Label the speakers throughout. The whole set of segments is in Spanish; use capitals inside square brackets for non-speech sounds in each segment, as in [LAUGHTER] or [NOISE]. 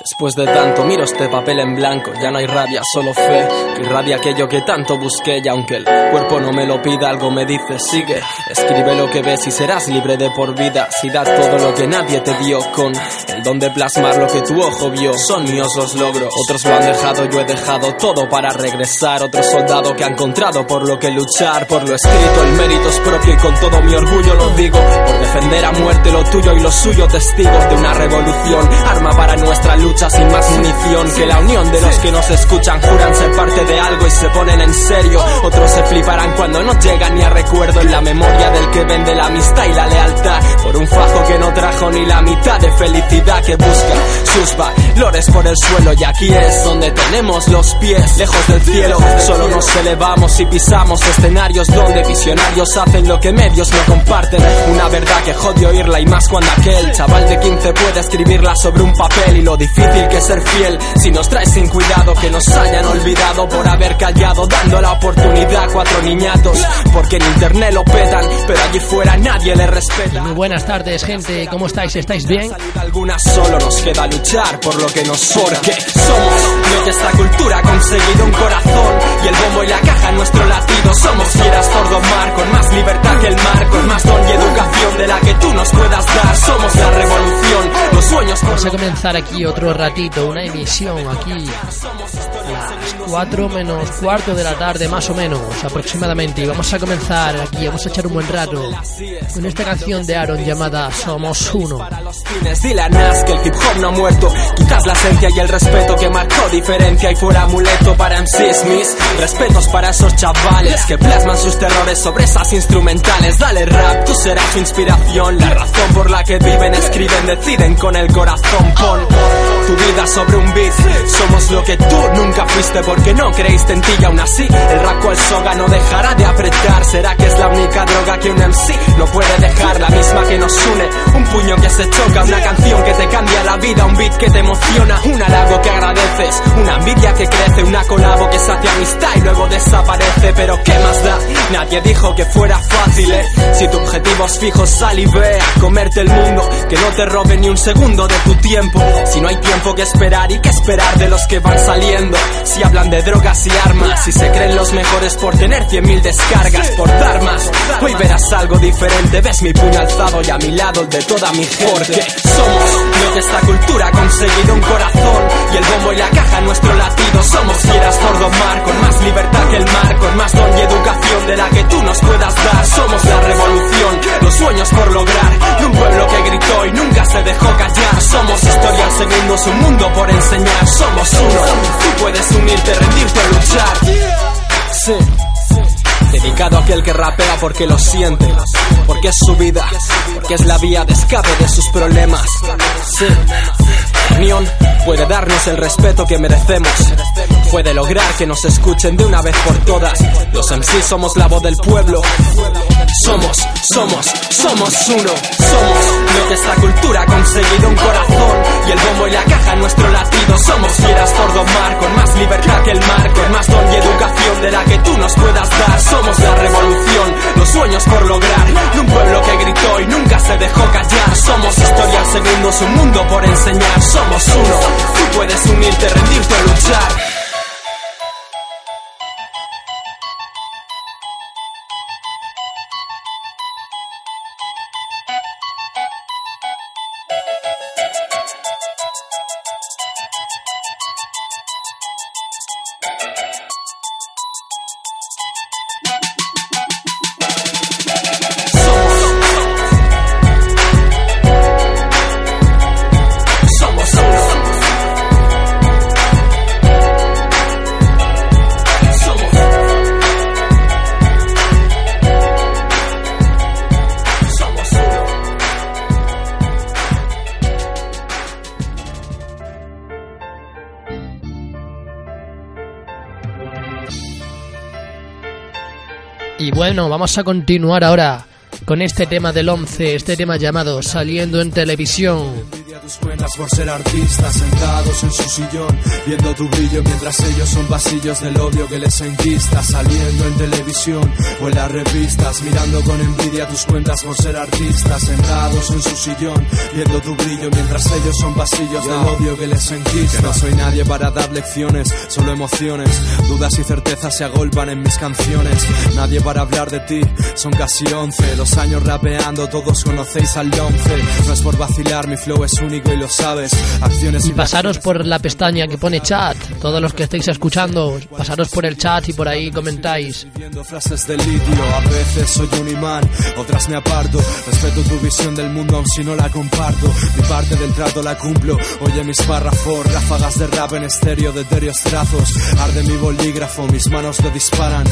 Speaker 1: Después de tanto miro este papel en blanco, ya no hay rabia, solo fe, que irradia aquello que tanto busqué. Y aunque el cuerpo no me lo pida, algo me dice, sigue, escribe lo que ves y serás libre de por vida, si das todo lo que nadie te dio con el don de plasmar lo que tu ojo vio, son míos los logros, otros lo han dejado, yo he dejado todo para regresar, otro soldado que ha encontrado por lo que luchar, por lo escrito, el mérito es propio y con todo mi orgullo lo digo, por defender a muerte lo tuyo y lo suyo, testigos de una revolución, arma para nuestra lucha sin más munición que la unión de los que nos escuchan juran ser parte de algo y se ponen en serio. Otros se fliparán cuando no llegan ni a recuerdo en la memoria del que vende la amistad y la lealtad por un fajo que no trajo ni la mitad de felicidad que busca sus valores por el suelo y aquí es donde tenemos los pies lejos del cielo. Solo nos elevamos y pisamos escenarios donde visionarios hacen lo que medios no comparten. Una verdad que jode oírla y más cuando aquel chaval de 15 puede escribirla sobre un papel y lo difícil difícil que ser fiel. Si nos traes sin cuidado que nos hayan olvidado por haber callado dando la oportunidad a cuatro niñatos. Porque en internet lo petan pero allí fuera nadie le respeta.
Speaker 2: Muy buenas tardes gente. ¿cómo estáis? ¿estáis bien?
Speaker 1: algunas solo nos queda luchar por lo que nos porque somos. Lo que esta cultura ha conseguido un corazón. Y el bombo y la caja nuestro latido. Somos fieras por domar con más libertad que el mar con más don y educación de la que tú nos puedas dar. Somos la revolución los sueños
Speaker 2: vamos a comenzar aquí otro ratito, una emisión aquí 4 menos cuarto de la tarde, más o menos, aproximadamente. Y vamos a comenzar aquí, vamos a echar un buen rato con esta canción de Aaron llamada Somos Uno.
Speaker 1: Dile a Nas que el hip hop no ha muerto, quizás la esencia y el respeto que marcó diferencia y fuera amuleto para MCs, mis respetos para esos chavales que plasman sus terrores sobre esas instrumentales. Dale rap, tú serás su inspiración, la razón por la que viven, escriben, deciden con el corazón. Pon tu vida sobre un beat. Somos lo que tú nunca fuiste porque no creíste en ti aún así el raco el soga no dejará de apretar. ¿Será que es la única droga que un MC no puede dejar? La misma que nos une, un puño que se choca, una canción que te cambia la vida, un beat que te emociona, un halago que agradeces, una envidia que crece, una colabo que sacia amistad y luego desaparece. Pero ¿qué más da? Nadie dijo que fuera fácil, ¿eh? Si tu objetivo es fijo, sal y ve a comerte el mundo, que no te robe ni un segundo de tu tiempo. Si no hay tiempo que esperar y que esperar de los que van saliendo. Si hablan de drogas y armas, si se creen los mejores por tener cien mil descargas, por dar más. Hoy verás algo diferente, ves mi puño alzado y a mi lado el de toda mi gente. Porque somos que esta cultura ha conseguido un corazón y el bombo y la caja nuestro latido. Somos fieras por domar, con más libertad que el mar, con más don y educación de la que tú nos puedas dar. Somos la revolución, los sueños por lograr, de un pueblo que gritó y nunca se dejó callar. Somos historia al segundo, un mundo por enseñar. Somos uno, tú puedes unirte, rendirte, luchar. Sí. Dedicado a aquel que rapea porque lo siente, porque es su vida, porque es la vía de escape de sus problemas. Sí. Unión puede darnos el respeto que merecemos, puede lograr que nos escuchen de una vez por todas. Los MC somos la voz del pueblo. Somos, somos, somos uno. Somos lo que esta cultura ha conseguido un corazón y el bombo y la caja nuestro latido. Somos fieras domar con más libertad que el mar, con más don y educación de la que tú nos puedas dar. Somos la revolución, los sueños por lograr, de un pueblo que gritó y nunca se dejó callar. Somos historia al segundo, un mundo por enseñar. Somos uno, tú puedes unirte, rendirte o luchar.
Speaker 2: Bueno, vamos a continuar ahora con este tema del 11, este tema llamado Saliendo en Televisión.
Speaker 3: Tus cuentas por ser artistas sentados en su sillón, viendo tu brillo mientras ellos son vasillos del odio que les enquista, saliendo en televisión o en las revistas, mirando con envidia tus cuentas por ser artistas sentados en su sillón, viendo tu brillo mientras ellos son vasillos del odio que les enquista. Que no soy nadie para dar lecciones, solo emociones, dudas y certezas se agolpan en mis canciones. Nadie para hablar de ti, son casi once, los años rapeando, todos conocéis al once. No es por vacilar, mi flow es único y lo sabes. Acciones
Speaker 2: y pasaros por la pestaña que pone chat, todos los que estéis escuchando, pasaros por el chat y por ahí comentáis.
Speaker 3: frases de litio, a veces soy un imán, otras me aparto. Respeto tu visión del mundo, aun si no la comparto. Mi parte del trato la cumplo. Oye mis párrafos, ráfagas de rap en estéreo de etéreos trazos. Arde mi bolígrafo, mis manos lo disparan.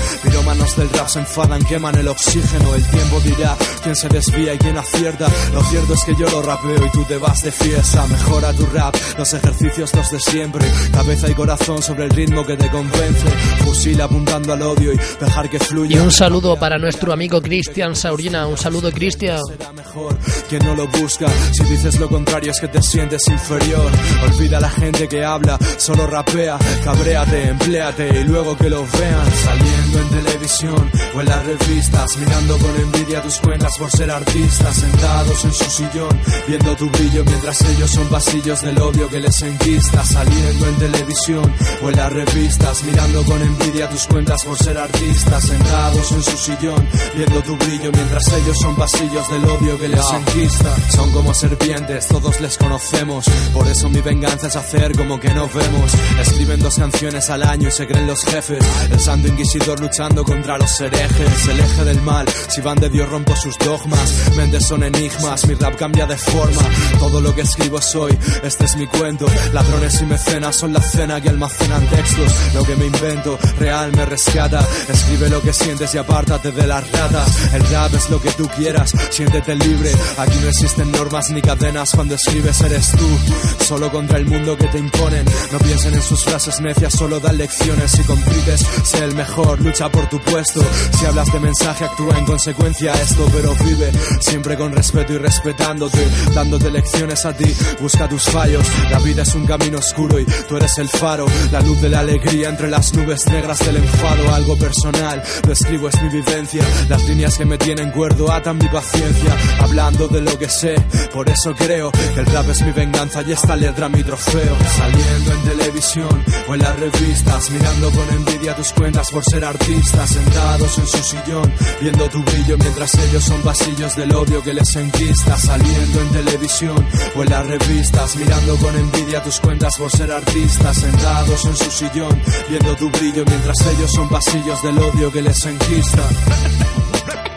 Speaker 3: manos del rap se enfadan, queman el oxígeno. El tiempo dirá quién se desvía y quién acierta. Lo cierto es que yo lo rapeo y tú te vas de fiesta. Mejora tu rap, los ejercicios los de siempre. Cabeza y corazón sobre el ritmo que te convence. Fusil apuntando al odio y dejar que fluya.
Speaker 2: Y un saludo para nuestro amigo Cristian Saurina. Un saludo, Cristian.
Speaker 3: Será mejor quien no lo busca. Si dices lo contrario es que te sientes inferior. Olvida a la gente que habla, solo rapea. Cabréate, empleate y luego que lo vean. Saliendo en televisión o en las revistas. Mirando con envidia tus cuentas por ser artistas. Sentados en su sillón, viendo tu brillo mientras ellos son vasillos del odio que les enquista. Saliendo en televisión o en las revistas. Mirando con envidia tus cuentas por ser artistas. Sentados en su sillón, viendo tu brillo mientras ellos son vasillos del odio que les enquista. Son como serpientes, todos les conocemos. Por eso mi venganza es hacer como que no vemos. Escriben dos canciones al año y se creen los jefes. El santo inquisidor luchando contra los herejes. El eje del mal, si van de Dios rompo sus dogmas. Mentes son enigmas, mi rap cambia de forma. Todo lo que escribo soy, este es mi cuento. Ladrones y mecenas son la cena que almacenan textos. Lo que me invento, real me rescata. Escribe lo que sientes y apártate de las ratas. El rap es lo que tú quieras, siéntete libre. Aquí no existen normas ni cadenas cuando escribes eres tú. Solo contra el mundo que te imponen. No piensen en sus frases necias, solo dan lecciones. Si compites, sé el mejor, lucha por tu puesto. Si hablas de mensaje, actúa en consecuencia a esto, pero vive siempre con respeto y respetándote. Dándote lecciones a ti, busca tus fallos. La vida es un camino oscuro y tú eres el faro. La luz de la alegría entre las nubes negras del enfado. Algo personal, lo escribo es mi vivencia. Las líneas que me tienen cuerdo atan mi paciencia. Hablando de lo que sé, por eso creo que el rap es mi venganza y esta letra mi trofeo. Saliendo en televisión o en las revistas, mirando con envidia tus cuentas por ser artistas, sentados en su sillón, viendo tu brillo mientras ellos son vasillos del odio que les enquista. Saliendo en televisión o en las revistas, mirando con envidia tus cuentas por ser artistas, sentados en su sillón, viendo tu brillo mientras ellos son vasillos del odio que les enquista. [LAUGHS]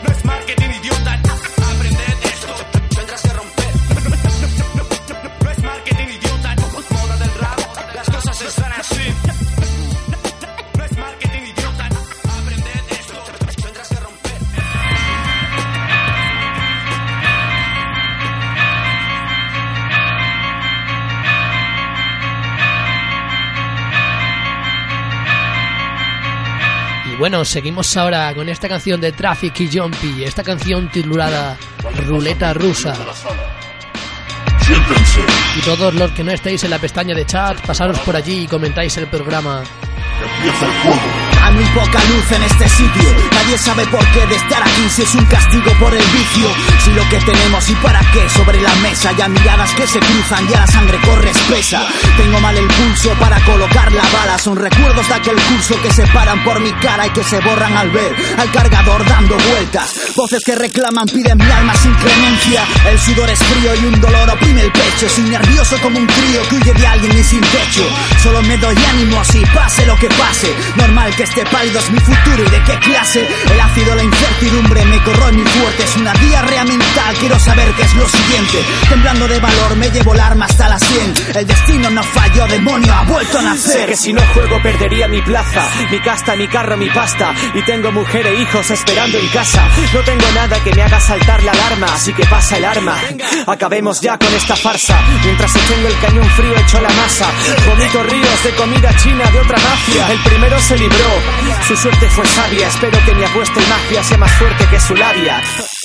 Speaker 4: No es marketing idiota,
Speaker 2: bueno, seguimos ahora con esta canción de Traffic y Jumpy, esta canción titulada Ruleta Rusa. Y todos los que no estéis en la pestaña de chat, pasaros por allí y comentáis el programa.
Speaker 5: Hay muy poca luz en este sitio. Nadie sabe por qué de estar aquí si es un castigo por el vicio. Si lo que tenemos y para qué sobre la mesa. Ya miradas que se cruzan, ya la sangre corre espesa. Tengo mal el pulso para colocar la bala. Son recuerdos de aquel curso que se paran por mi cara y que se borran al ver al cargador dando vueltas. Voces que reclaman, piden mi alma sin clemencia. El sudor es frío y un dolor oprime el pecho. Soy nervioso como un crío que huye de alguien y sin techo. Solo me doy ánimo así pase lo que pase. Normal que este pálido es mi futuro y de qué clase. El ácido, la incertidumbre me corroe mi fuerte. Es una diarrea mental, quiero saber qué es lo siguiente. Temblando de valor, me llevo el arma hasta la 100. El destino no falló, demonio ha vuelto a nacer.
Speaker 6: Sé que si no juego perdería mi plaza, mi casta, mi carro, mi pasta. Y tengo mujer e hijos esperando en casa. No tengo nada que me haga saltar la alarma, así que pasa el arma. Acabemos ya con esta farsa. Mientras tengo el cañón frío hecho a la masa. Vomito ríos de comida china de otra mafia. El primero se libró, su suerte fue sabia. Espero que mi apuesta en magia sea más fuerte que su labia.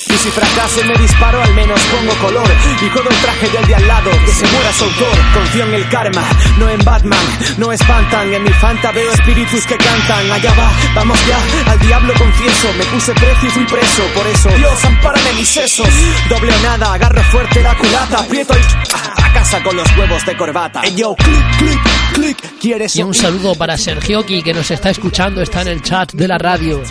Speaker 6: Y si fracaso y me disparo, al menos pongo color. Y juego el traje del de al lado, que se muera su autor. Confío en el karma, no en Batman. No espantan, en mi fanta veo espíritus que cantan. Allá va, vamos ya, al diablo confieso. Me puse precio y fui preso, por eso. Dios, ampárame mis sesos. Doble o nada, agarro fuerte la culata. Aprieto y. A casa con los huevos de corbata. Ey, yo, clic, clic, clic. ¿Quieres
Speaker 2: Y un saludo para Sergioki que nos está escuchando, está en el chat de la radio.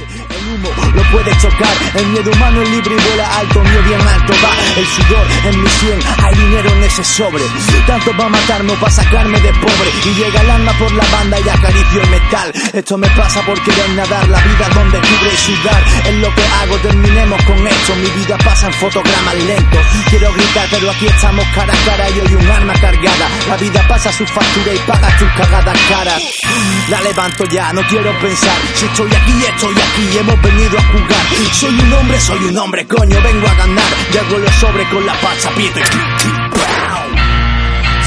Speaker 6: Lo puede chocar, el miedo humano es libre y vuela alto, mío bien alto va, el sudor en mi sien, hay dinero en ese sobre, tanto va a matarme o para sacarme de pobre, y llega el alma por la banda y acaricio el metal, esto me pasa por querer nadar, la vida donde cubre y sudar, es lo que hago, terminemos con esto, mi vida pasa en fotogramas lentos, quiero gritar pero aquí estamos cara a cara. Y hoy un arma cargada, la vida pasa su factura y paga tus cagadas caras, la levanto ya, no quiero pensar, si estoy aquí, estoy aquí, hemos venido a jugar, soy un hombre, soy un hombre, coño, vengo a ganar, ya los sobre con la pacha, pide.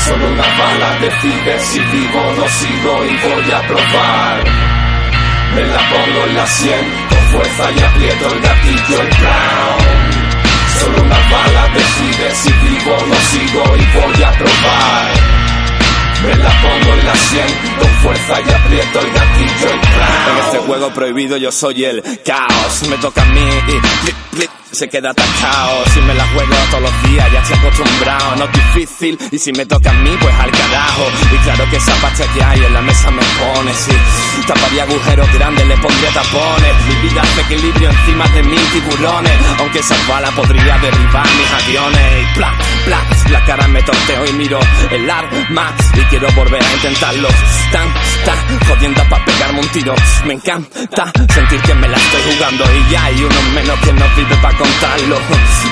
Speaker 7: Solo una bala decide si vivo o no sigo y voy a probar. Me la pongo en la sien con fuerza y aprieto el gatillo el brown. Solo una bala decide si vivo o no sigo y voy a probar. Me la pongo en la sien con fuerza y aprieto el gatillo el brown. En este juego prohibido yo soy el caos. Me toca a mí y se queda atacado. Si me la juego todos los días ya estoy acostumbrado. No es difícil y si me toca a mí pues al carajo. Y claro que esa pasta que hay en la mesa me pone. Si taparía agujeros grandes le pondría tapones. Mi vida hace equilibrio encima de mil tiburones. Aunque esa bala podría derribar mis aviones. Y pla, pla, la cara me torteo y miro el arma. Y quiero volver a intentarlo. Tan jodiendo pa' pegarme un tiro. Me encanta sentir que me la estoy jugando. Y ya hay uno menos que no vive pa' contarlo.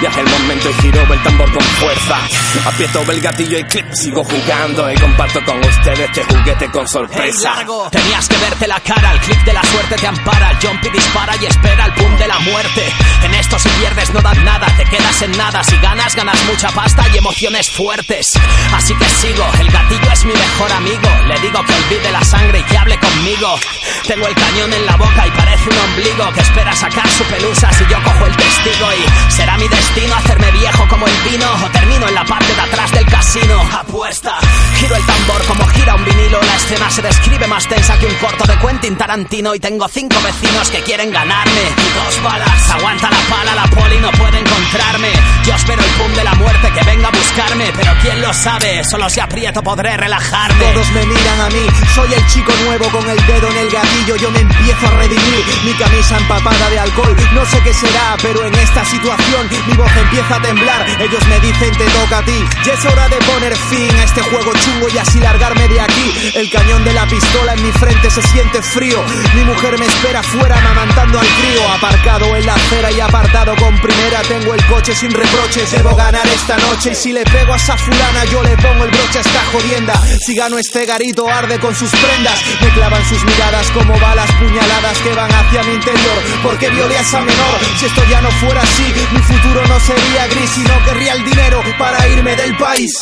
Speaker 7: Es el momento y giro el tambor con fuerza. Aprieto el gatillo y clip, sigo jugando. Y comparto con ustedes este juguete con sorpresa.
Speaker 8: Tenías que verte la cara, el clip de la suerte te ampara. El jumpy dispara y espera el pum de la muerte. En esto si pierdes no das nada, te quedas en nada. Si ganas, ganas mucha pasta y emociones fuertes. Así que sigo, el gatillo es mi mejor amigo. Le digo que olvide la sangre y que hable conmigo. Tengo el cañón en la boca y parece un ombligo que espera sacar su pelusa si yo cojo el testigo. Y será mi destino hacerme viejo como el vino o termino en la parte de atrás del casino. Apuesta, giro el tambor como gira un vinilo. La escena se describe más tensa que un corto de Quentin Tarantino. Y tengo cinco vecinos que quieren ganarme. Dos balas, aguanta la pala, la poli no puede encontrarme. Yo espero el pum de la muerte que venga a buscarme. Pero quién lo sabe, solo si aprieto podré relajarme.
Speaker 6: Todos me miran a mí, soy el chico nuevo con el dedo en el gatillo, yo me empiezo a redimir, mi camisa empapada de alcohol, no sé qué será, pero en esta situación mi voz empieza a temblar, ellos me dicen te toca a ti, ya es hora de poner fin a este juego chungo y así largarme de aquí, el cañón de la pistola en mi frente se siente frío, mi mujer me espera fuera amamantando al crío, aparcado en la acera y apartado con primera, tengo el coche sin reproches, debo ganar esta noche y si le pego a esa fulana yo le pongo el broche a esta jodienda, si gano este garito arde con sus prendas, me clavan sus miradas como balas puñaladas que van hacia mi interior, porque violé a esa menor, si esto ya no fuera así, mi futuro no sería gris y no querría el dinero para irme del país.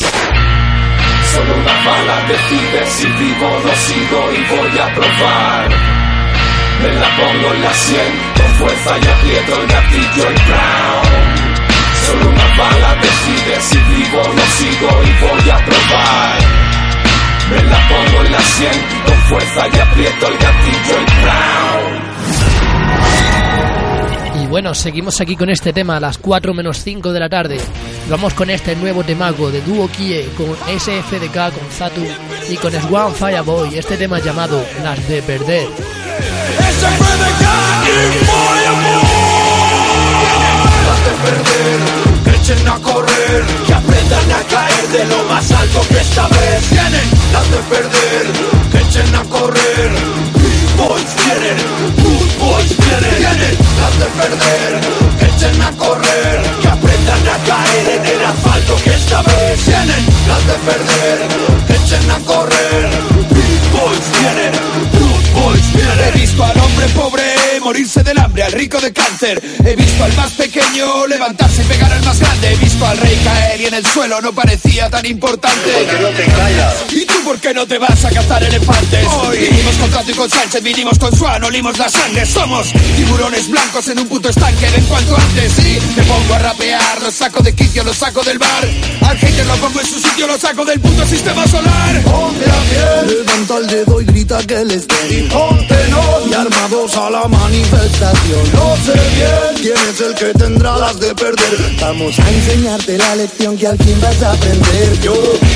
Speaker 7: Solo una bala decide si vivo o no sigo y voy a probar. Me la pongo en la sien con fuerza y aprieto el gatillo el brown. Solo una bala decide si aprieto el gatillo el brown.
Speaker 2: Y bueno, seguimos aquí con este tema a las 4 menos 5 de la tarde. Vamos con este nuevo temago de Duo Kie con SFDK, con Zatu y con Swan Fireboy. Este tema llamado Las de Perder.
Speaker 7: Las de perder, que echen a correr, que aprendan a caer de lo más alto que esta vez vienen. Las de perder, echen a correr. Big Boys vienen, Good Boys vienen, vienen. Las de perder, que echen a correr, que aprendan a caer en el asfalto que esta vez vienen. Las de perder, que echen a correr. Big Boys vienen, Good Boys vienen.
Speaker 9: He visto al hombre pobre
Speaker 10: morirse del hambre, al rico de cáncer. He visto al más pequeño levantarse y pegar al más grande. He visto al rey caer y en el suelo no parecía tan importante.
Speaker 11: ¿Por qué no te callas?
Speaker 10: ¿Y tú por qué no te vas a cazar elefantes? Hoy vinimos con Tato y con Sánchez, vinimos con Swan, olimos la sangre. Somos tiburones blancos en un puto estanque. En cuanto antes, sí, me pongo a rapear. Los saco de quicio, los saco del bar. Al hater lo pongo en su sitio, lo saco del puto sistema solar.
Speaker 11: Ponte la piel, levanta el dedo y grita que les den. Y póntenos y armados a la No sé bien quién es el que tendrá las de perder. Vamos a enseñarte la lección que al fin vas a aprender. Yo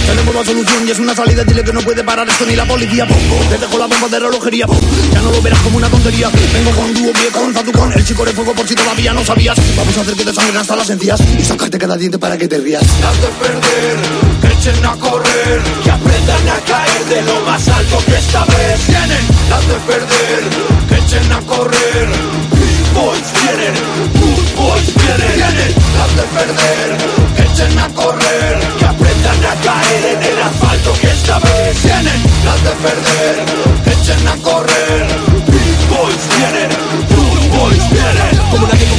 Speaker 11: tenemos la solución y es una salida. Dile que no puede parar esto ni la policía. Pongo, te dejo la bomba de relojería. Pum, Ya no lo verás como una tontería. Vengo con dúo pie con Zatucón, el chico de fuego por si todavía no sabías. Vamos a hacer que te sangren hasta las encías y sacarte cada diente para que te rías.
Speaker 10: Las de perder, que echen a correr, que aprendan a caer de lo más alto que esta vez tienen. Las de perder, echen a correr. Big Boys vienen, Good Boys vienen. Tienen las de perder, echen a correr, que aprendan a caer en el asfalto que esta vez tienen. Las de perder, echen a correr.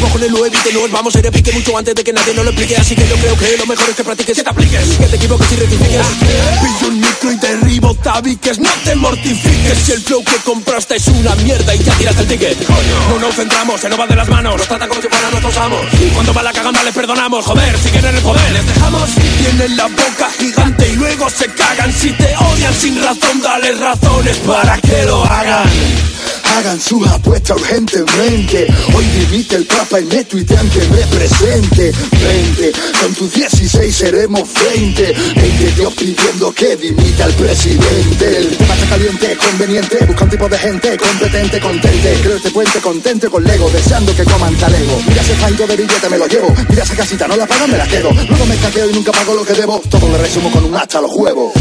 Speaker 12: Cojones lo evite, nos vamos a ir pique mucho antes de que nadie nos lo explique. Así que yo creo que lo mejor es que practiques, que te apliques, que te equivoques y rectifiques. Pillo un micro y derribo tabiques, no te mortifiques. Si el flow que compraste es una mierda y ya tiras el ticket. No nos centramos, se nos va de las manos, nos tratan como si fueran nuestros amos. Cuando va la caganda les perdonamos, joder, siguen en el poder, les dejamos. Tienen la boca gigante y luego se cagan. Si te odian sin razón, dales razones para que lo hagan.
Speaker 11: Hagan su apuesta urgentemente. Hoy dimite el papa y me tuitean que me presente. 20, con tus 16 seremos 20. 20 Dios pidiendo que dimita al presidente. El tema caliente, conveniente. Busca un tipo de gente competente, contente. Creo este puente contente con Lego, deseando que coman talego. Mira ese faito de billete, me lo llevo. Mira esa casita, no la pagan, me la quedo. Luego me caqueo y nunca pago lo que debo. Todo lo resumo con un hacha a los huevos.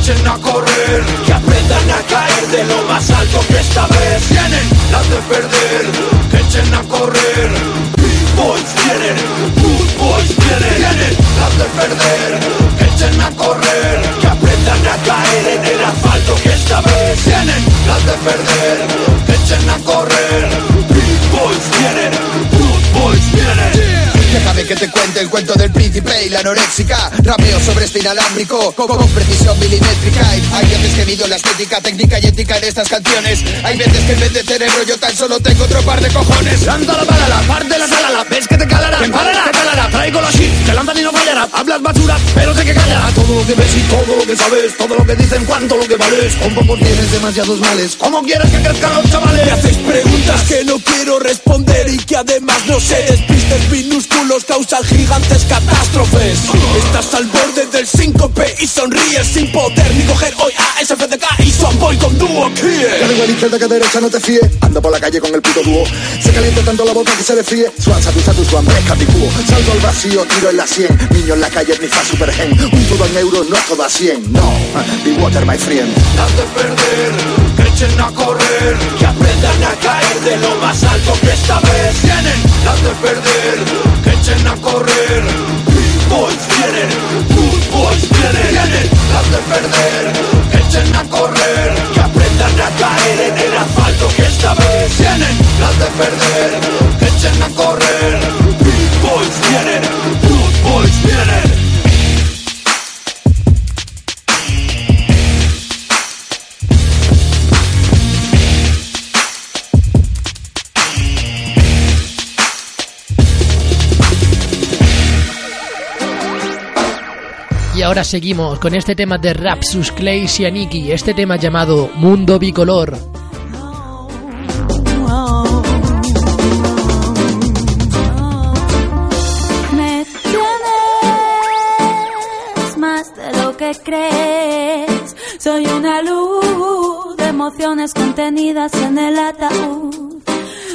Speaker 10: Echen a correr, que aprendan a caer de lo más alto que esta vez tienen. Las de perder, que echen a correr. Big Boys vienen, Good Boys vienen. Tienen las de perder, que echen a correr, que aprendan a caer en el asfalto que esta vez tienen. Las de perder, que echen a correr. Big Boys vienen. Déjame que te cuente el cuento del príncipe y la anoréxica. Rapeo sobre este inalámbrico con, con precisión milimétrica. Y Hay veces que mido la estética, técnica y ética en estas canciones. Hay veces que en vez de cerebro yo tan solo tengo otro par de cojones.
Speaker 11: Lanza la bala, parte la sala, ves que te calará, te empalará, te calará, traigo la shit, te lanzan y no fallará, hablas basura, pero sé que callará, todo lo que ves y todo lo que sabes, todo lo que dicen, cuánto lo que vales, con poco tienes demasiados males, ¿cómo quieres que crezcan los chavales?
Speaker 12: Me hacéis preguntas que no quiero responder y que además no sé. Despistes minúsculos causan gigantes catástrofes. Estás al borde del síncope y sonríes sin poder ni coger. Hoy a SFDK y son boy con dúo
Speaker 11: vengo a la izquierda que a derecha no te fíe Ando por la calle con el puto dúo. Se calienta tanto la boca que se desfríe. Swan, satu, satu, swan, pesca, picúo Salto al vacío, tiro en la 100 Niño en la calle, ni fa super gen. Un todo en euros, no todo a 100 No, be water my friend.
Speaker 10: Las de perder, que echen a correr, que aprendan a caer de lo más alto que esta vez. Tienen. Las de perder, que echen a correr. Big Boys vienen, Good Boys vienen. Tienen las de perder, echen a correr, que aprendan a caer en el asfalto que esta vez tienen. Las de perder, echen a correr. Big Boys vienen, Good Boys vienen.
Speaker 2: Ahora seguimos con este tema de Rapsus, Clays y Aniki, este tema llamado Mundo Bicolor.
Speaker 13: Me tienes más de lo que crees. Soy una luz de emociones contenidas en el ataúd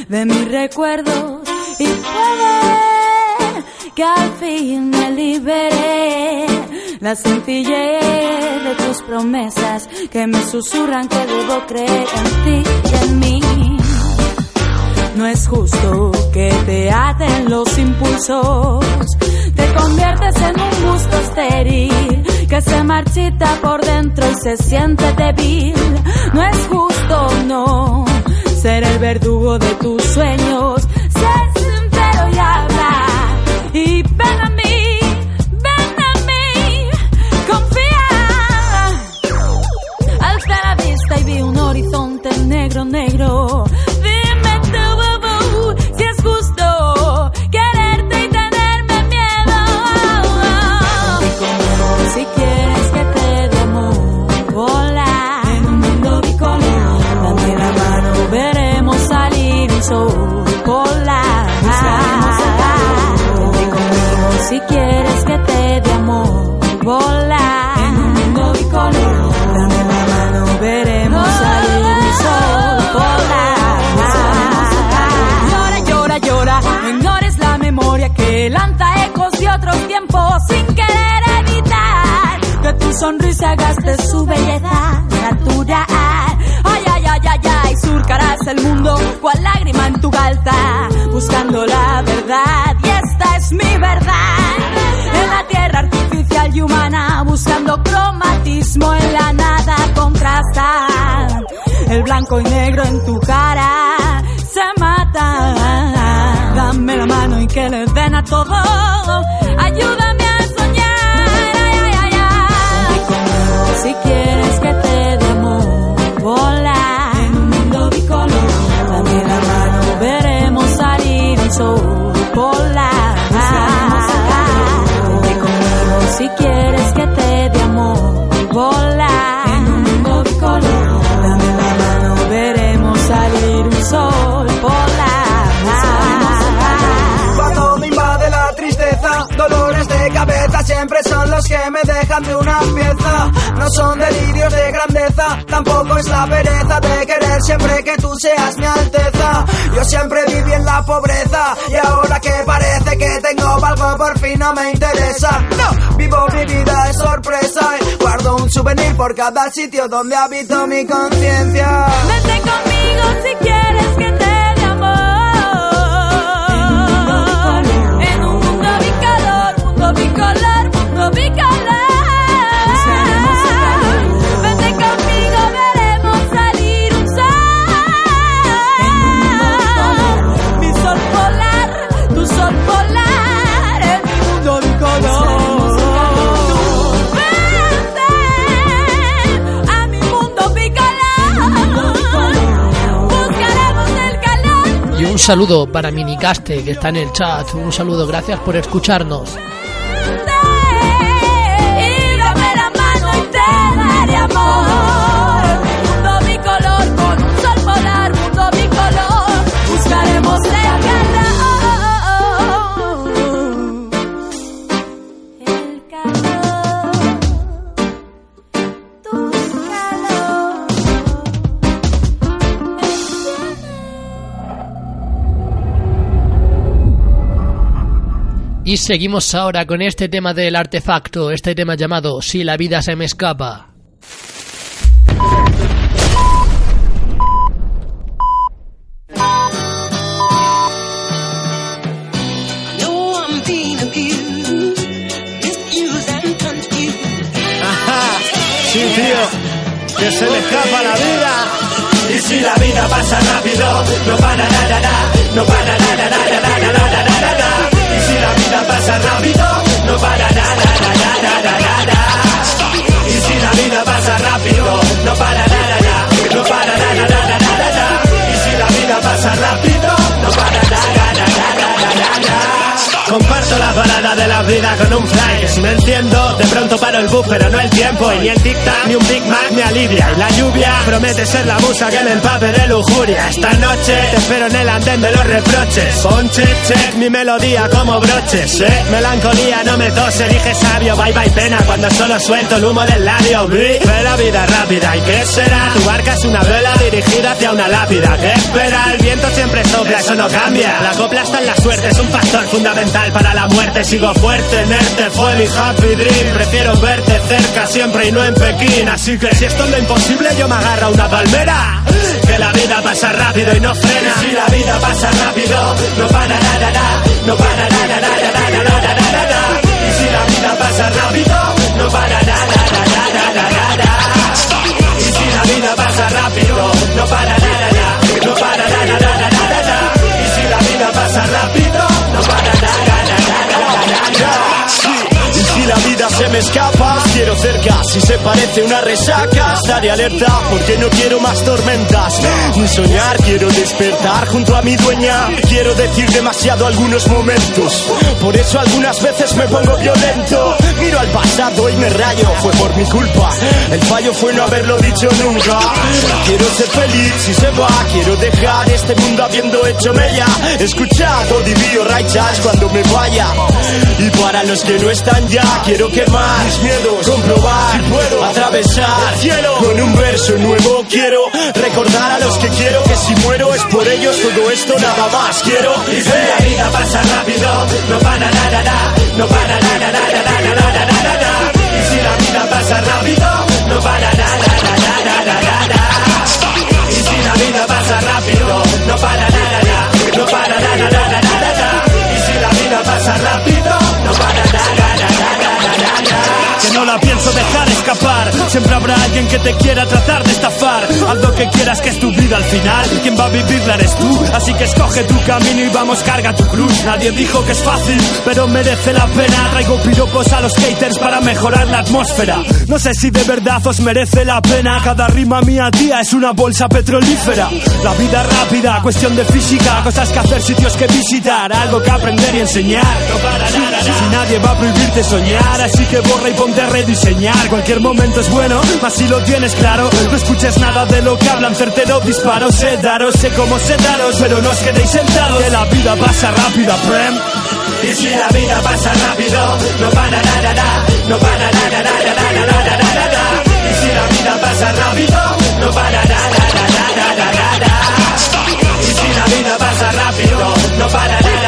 Speaker 13: de mis recuerdos. Y puede que al fin me libere la sencillez de tus promesas que me susurran que debo creer en ti y en mí. No es justo que te aten los impulsos. Te conviertes en un gusto estéril que se marchita por dentro y se siente débil. No es justo, no. ser el verdugo de tus sueños. Sé sincero y habla. Y ven a mí, negro. Dime tú, si es justo quererte y tenerme miedo. Si quieres que te dé amor, volar en un mundo bicolor. Dame la mano, veremos salir el sol. Vente conmigo si quieres que te dé amor, sonrisa gaste su belleza natural. Ay, ay, ay, ay, ay, surcarás el mundo cual lágrima en tu galta, buscando la verdad y esta es mi verdad. En la tierra artificial y humana, buscando cromatismo en la nada contrasta. El blanco y negro en tu cara se mata. Dame la mano y que le den a todo. Ayúdame Si quieres que te dé amor, volar en un mundo bicolor. Dame la mano, veremos salir el sol polar. Vente conmigo si quieres que te dé amor, volar
Speaker 14: siempre son los que me dejan de una pieza. No son delirios de grandeza, tampoco es la pereza de querer siempre que tú seas mi alteza. Yo siempre viví en la pobreza y ahora que parece que tengo algo por fin no me interesa. No, vivo mi vida de sorpresa y guardo un souvenir por cada sitio donde habito mi conciencia.
Speaker 13: Vente conmigo si quieres que te
Speaker 2: saludo para Minicaste que está en el chat. Un saludo, gracias por escucharnos.
Speaker 13: Y
Speaker 2: seguimos ahora con este tema del artefacto, este tema llamado Si la vida se me escapa.
Speaker 15: Sí, tío, que se le escapa la vida.
Speaker 7: Y si la vida pasa rápido, no para nada, nada, no para nada, nada, nada, nada, nada, nada. Vida pasa rápido, no para nada, nada, nada, nada. Y si la vida pasa rápido, no para nada, no para nada, nada, nada. Y si la vida pasa rápido, no para nada, nada, nada, nada, nada.
Speaker 15: Comparto la parada de la vida con un fly Que si me entiendo, de pronto paro el bus pero no el tiempo Y ni el tic-tac ni un Big Mac me alivia la lluvia promete ser la musa que me empape de lujuria Esta noche te espero en el andén de los reproches Ponche, check, mi melodía como broches ¿eh? Melancolía, no me tose, dije sabio Bye bye pena cuando solo suelto el humo del labio Ve la vida rápida, ¿y qué será? Tu barca es una vela dirigida hacia una lápida ¿Qué espera? El viento siempre sopla, eso no cambia La copla está en la suerte, es un factor fundamental para la muerte Sigo fuerte, nerte fue mi happy dream Prefiero verte cerca siempre y no en Pekín Así que si esto es lo imposible yo me agarro a una palmera Que la vida pasa rápido y no frena
Speaker 7: Si la vida pasa rápido, no para nada, no para nada. Y si la vida pasa rápido, no para nada, nada. Y si la vida pasa rápido, no para nada,
Speaker 16: me escapa. Quiero cerca, si se parece una resaca. Estaré alerta porque no quiero más tormentas. Ni soñar, quiero despertar junto a mi dueña. Quiero decir demasiado algunos momentos. Por eso algunas veces me pongo violento. Miro al pasado y me rayo, fue por mi culpa. El fallo fue no haberlo dicho nunca. Quiero ser feliz si se va, quiero dejar este mundo habiendo hecho mella. Escuchado divío raichas cuando me vaya. Y para los que no están ya, quiero quemar mis miedos, comprobar puedo atravesar el cielo con un verso nuevo. Quiero recordar a los que quiero que si muero es por ellos todo esto nada más quiero.
Speaker 17: Y si la vida pasa rápido, no para nada, nada, no para nada, nada, nada, nada, nada, nada. Y si la vida pasa rápido, no para nada, nada. Y si la vida pasa rápido, no para nada, nada, no para nada, nada, nada, nada. Y si la vida pasa rápido, no para nada, nada, nada, nada.
Speaker 18: Que no la pienso dejar escapar. Siempre habrá alguien que te quiera tratar de estafar. Haz lo que quieras, que es tu vida al final. Quien va a vivirla eres tú. Así que escoge tu camino y vamos, carga tu cruz. Nadie dijo que es fácil, pero merece la pena. Traigo piropos a los haters para mejorar la atmósfera. No sé si de verdad os merece la pena. Cada rima mía, tía, es una bolsa petrolífera. La vida rápida, cuestión de física. Cosas que hacer, sitios que visitar. Algo que aprender y enseñar. Si nadie va a prohibirte soñar, así que borra y ponte a rediseñar. Cualquier momento es bueno, más si lo tienes claro. No escuches nada de lo que hablan, certero disparo. Sé daros, sé cómo sé daros, pero no os quedéis sentados. Que la vida pasa rápida, Prem.
Speaker 17: Y si la vida pasa rápido, no para nada, no para nada. Y si la vida pasa rápido, no para nada. Y si la vida pasa rápido, no para nada,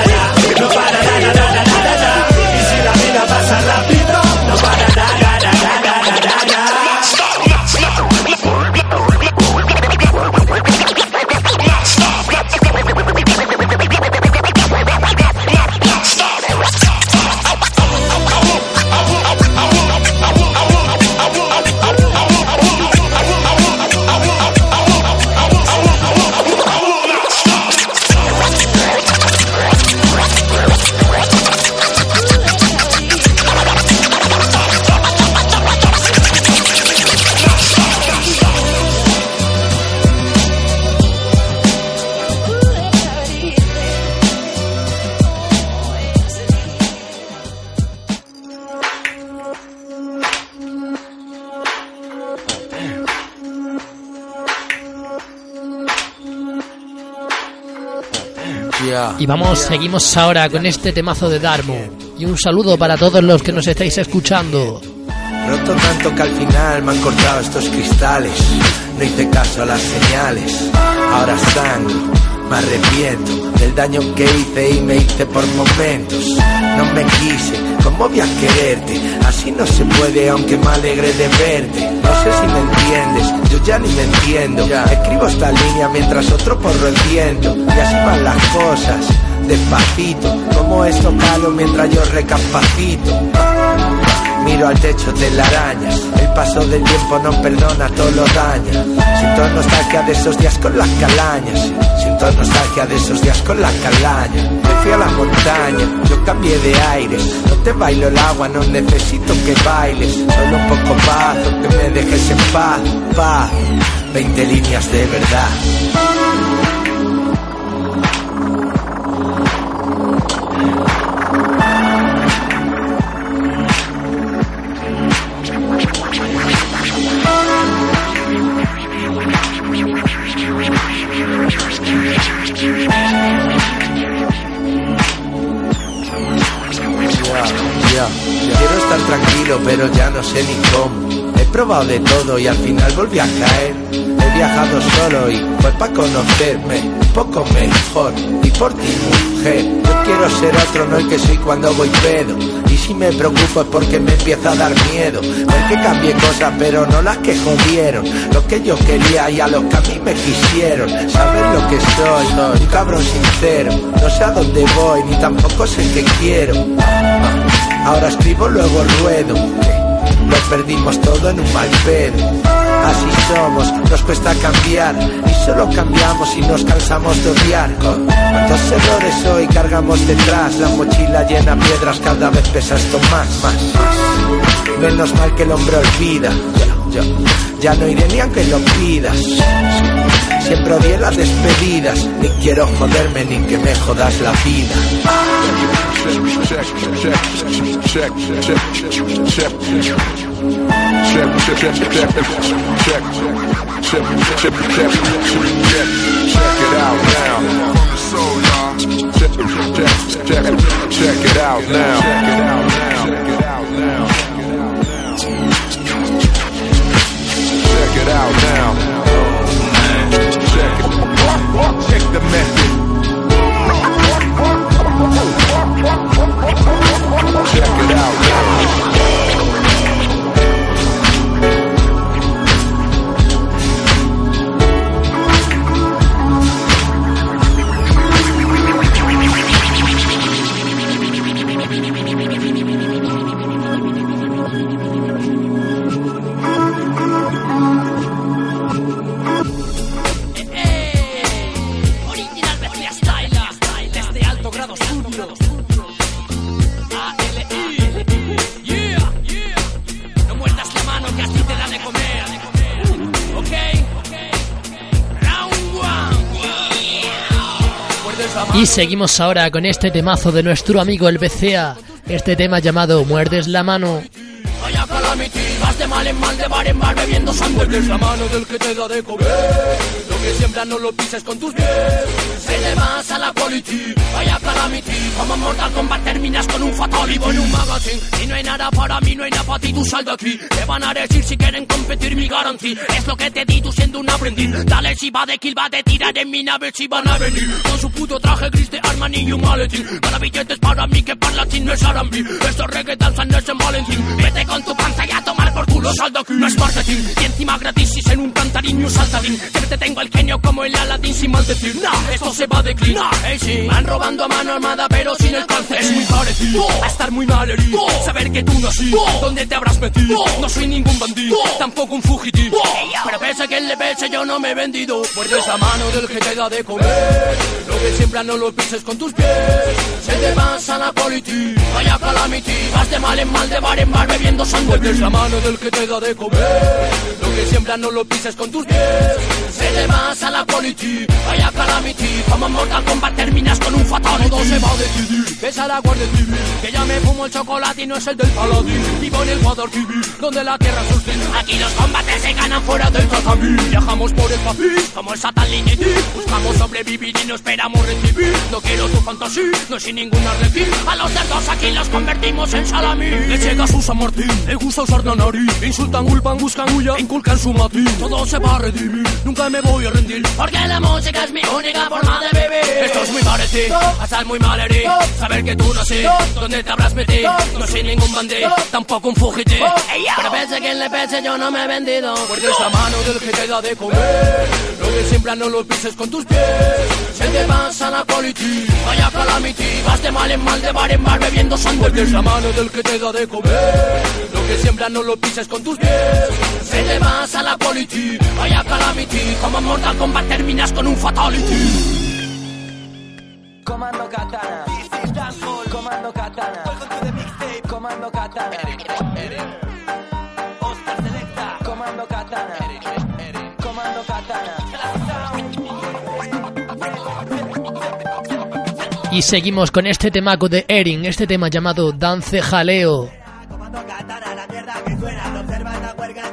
Speaker 17: Y
Speaker 2: vamos, seguimos ahora con este temazo de Darmo. Y un saludo para todos los que nos estáis escuchando.
Speaker 19: Roto tanto que al final me han cortado estos cristales. No hice caso a las señales. Ahora sangro, me arrepiento del daño que hice y me hice por momentos. No me quise, ¿cómo voy a quererte? Así no se puede, aunque me alegre de verte. No sé si me entiendes, yo ya ni me entiendo. Escribo esta línea mientras otro porro entiendo. Y así van las cosas, despacito. Como esto calo mientras yo recapacito. Miro al techo telarañas El paso del tiempo no perdona, todo lo daña Siento nostalgia de esos días con las calañas Siento nostalgia de esos días con las calañas fui a la montaña, yo cambié de aire. No te bailo el agua, no necesito que bailes. Solo un poco paz, que me dejes en paz Paz, 20 líneas de verdad Quiero estar tranquilo, pero ya no sé ni cómo. He probado de todo y al final volví a caer. He viajado solo y fue para conocerme un poco mejor. Y por ti, mujer, yo quiero ser otro, no el que soy cuando voy pedo. Y si me preocupo es porque me empieza a dar miedo. Ver que cambié cosas, pero no las que jodieron. Lo que yo quería y a los que a mí me quisieron. Saber lo que soy, un cabrón sincero. No sé a dónde voy, ni tampoco sé qué quiero. Ahora escribo, luego ruedo. Lo perdimos todo en un mal pedo. Así somos, nos cuesta cambiar. Y solo cambiamos y nos cansamos de odiar. ¿Cuántos errores hoy cargamos detrás? La mochila llena piedras, cada vez pesa esto más, más. Menos mal que el hombre olvida. Ya no iré ni aunque lo pidas. Siempre odié las despedidas. Ni quiero joderme ni que me jodas la vida.
Speaker 20: check, check, check, check, check, check, check, check, check, check, check, check, check, check, check it out now.
Speaker 21: Check, check, check. Check it out now. Check it out now. Check it out now.
Speaker 2: Y seguimos ahora con este temazo de nuestro amigo el BCA. Este tema llamado Muerdes la mano.
Speaker 21: Vaya calamity, vas de mal en mal, de bar en bar bebiendo sangre. Muerdes la mano del que te da de comer. Lo que siembra no lo pises con tus pies. Se le vas a la quality, vaya calamity. Como Mortal Kombat terminas con un fatality. Vivo en un magazine y no hay nada para mí, no hay nada para ti, tú sal de aquí. Te van a decir si quieren competir mi garantía. Es lo que te di tú siendo un aprendiz. Dale si va de kill, va de tirar en mi nave si van a venir. Con su puto traje gris de Armani y un maletín. Para billetes para mí que parlachin no es R&B. Estos reggaeton no es en Valentín. Vete con tu panza y a tomar por culo, sal de aquí. No es marketing. Y encima gratis si en un cantarín y un saltarín. Siempre tengo el genio como el Aladdin sin maldecir. Nah, esto se va de clean. Nah, ey, sí. Van robando a mano armada pero sin el cáncer. Es muy parecido a estar muy mal herido. Saber que tú no así. ¿Dónde te habrás metido? No soy ningún bandido. Tampoco un fugitivo. Pero pese a que le pese yo no me he vendido. Muerdes la mano del que te da de comer. Lo que siembra no lo pises con tus pies. Se te pasa la quality. Vaya calamity. Vas de mal en mal, de bar en bar bebiendo sangre. Muerdes la mano del que te da de comer. Lo que siembra no lo pises con tus pies. Se te pasa la quality. Vaya calamity. Como en Mortal Kombat terminas con un fatality. Todo se va a decidir. Que es a la Guardia Civil. Que ya me fumo el chocolate y no es el del paladín. Vivo en el TV. Donde la tierra sostén. Aquí los combates se ganan fuera del tatamí. Viajamos por el país. Como el Satan Lineage. Buscamos sobrevivir y no esperamos recibir. No quiero tu fantasía. No sin ningún arlequín. A los cerdos aquí los convertimos en salamí. Le llega a su San Martín. Le gusta usar la nariz. Insultan, culpan, buscan huya. Inculcan su matín. Todo se va a redimir. Nunca me voy a rendir. Porque la música es mi única forma de vivir. Esto es muy parecido. A estar muy mal herido. Saber que tú no sé dónde te habrás metido. No soy ningún bandido. Tampoco un fugitivo. Pero pese a quien le pese, yo no me he vendido. Muerdes la mano del que te da de comer. Lo que siembra no lo pises con tus pies. Se te pasa la quality. Vaya calamity. Vas de mal en mal, de bar en bar bebiendo sangre. Muerdes la mano del que te da de comer. Lo que siembra no lo pises con tus pies. Se te pasa la quality. Vaya calamity. Como Mortal Kombat terminas con un fatality.
Speaker 14: Comando Katana. Comando Katana. Comando Katana. Oscar Selecta. Comando Katana. Comando Katana.
Speaker 2: Y seguimos con este temaco de Erin, este tema llamado Dance Jaleo.
Speaker 14: Comando Katana, la mierda que suena. Observa esta puerca,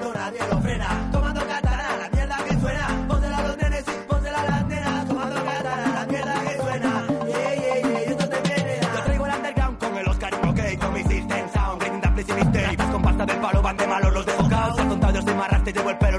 Speaker 14: te llevo el pelo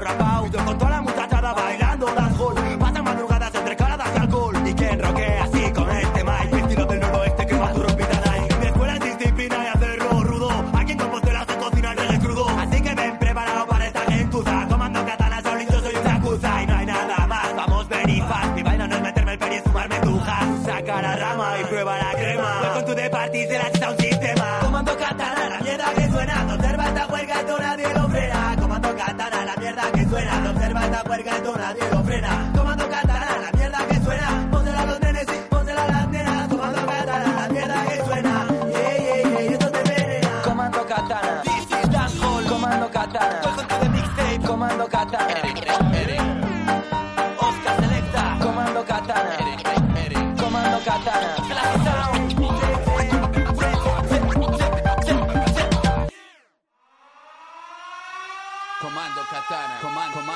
Speaker 14: huelga y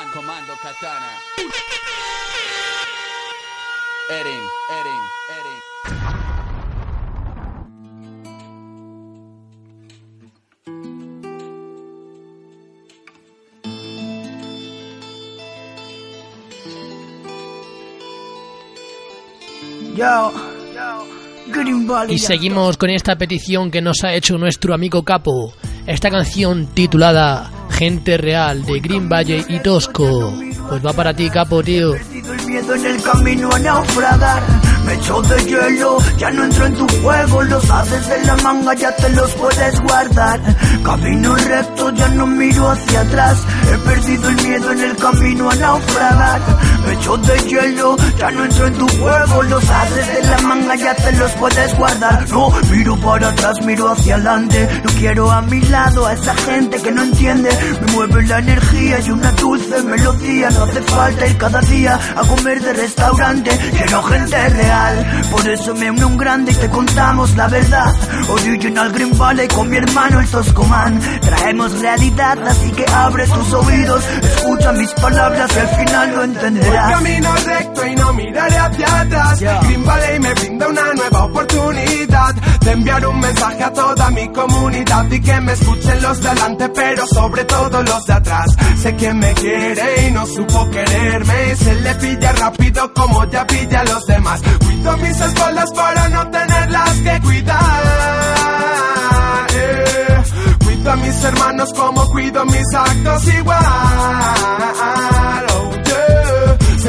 Speaker 14: Comando katana.
Speaker 22: Erin, Erin, Erin.
Speaker 23: Yo.
Speaker 2: Y seguimos con esta petición que nos ha hecho nuestro amigo Capo. Esta canción titulada Gente Real de Green Valley y Tosco. Pues va para ti, Capo, tío.
Speaker 23: el miedo en el camino a naufragar. Me echo de hielo, ya no entro en tu juego. Los haces de la manga ya te los puedes guardar. Camino recto, ya no miro hacia atrás. He perdido el miedo en el camino a naufragar. Me echo de hielo, ya no entro en tu juego. Los haces de la manga ya te los puedes guardar. No, miro para atrás, miro hacia adelante. No quiero a mi lado a esa gente que no entiende. Me mueve la energía y una dulce melodía. No hace falta ir cada día a comer de restaurante. Quiero gente real. Por eso me uno un grande y te contamos la verdad. Original Green Valley con mi hermano el Toscoman. Traemos realidad, así que abre tus oídos. Escucha mis palabras y al final lo entenderás.
Speaker 24: camino recto y no miraré hacia atrás. Green Valley me brinda una nueva oportunidad de enviar un mensaje a toda mi comunidad y que me escuchen los de adelante, pero sobre todo los de atrás. Sé quién me quiere y no supo quererme se le pilla rápido como ya pilla a los demás. Cuido mis espaldas para no tenerlas que cuidar. eh. Cuido a mis hermanos como cuido mis actos igual.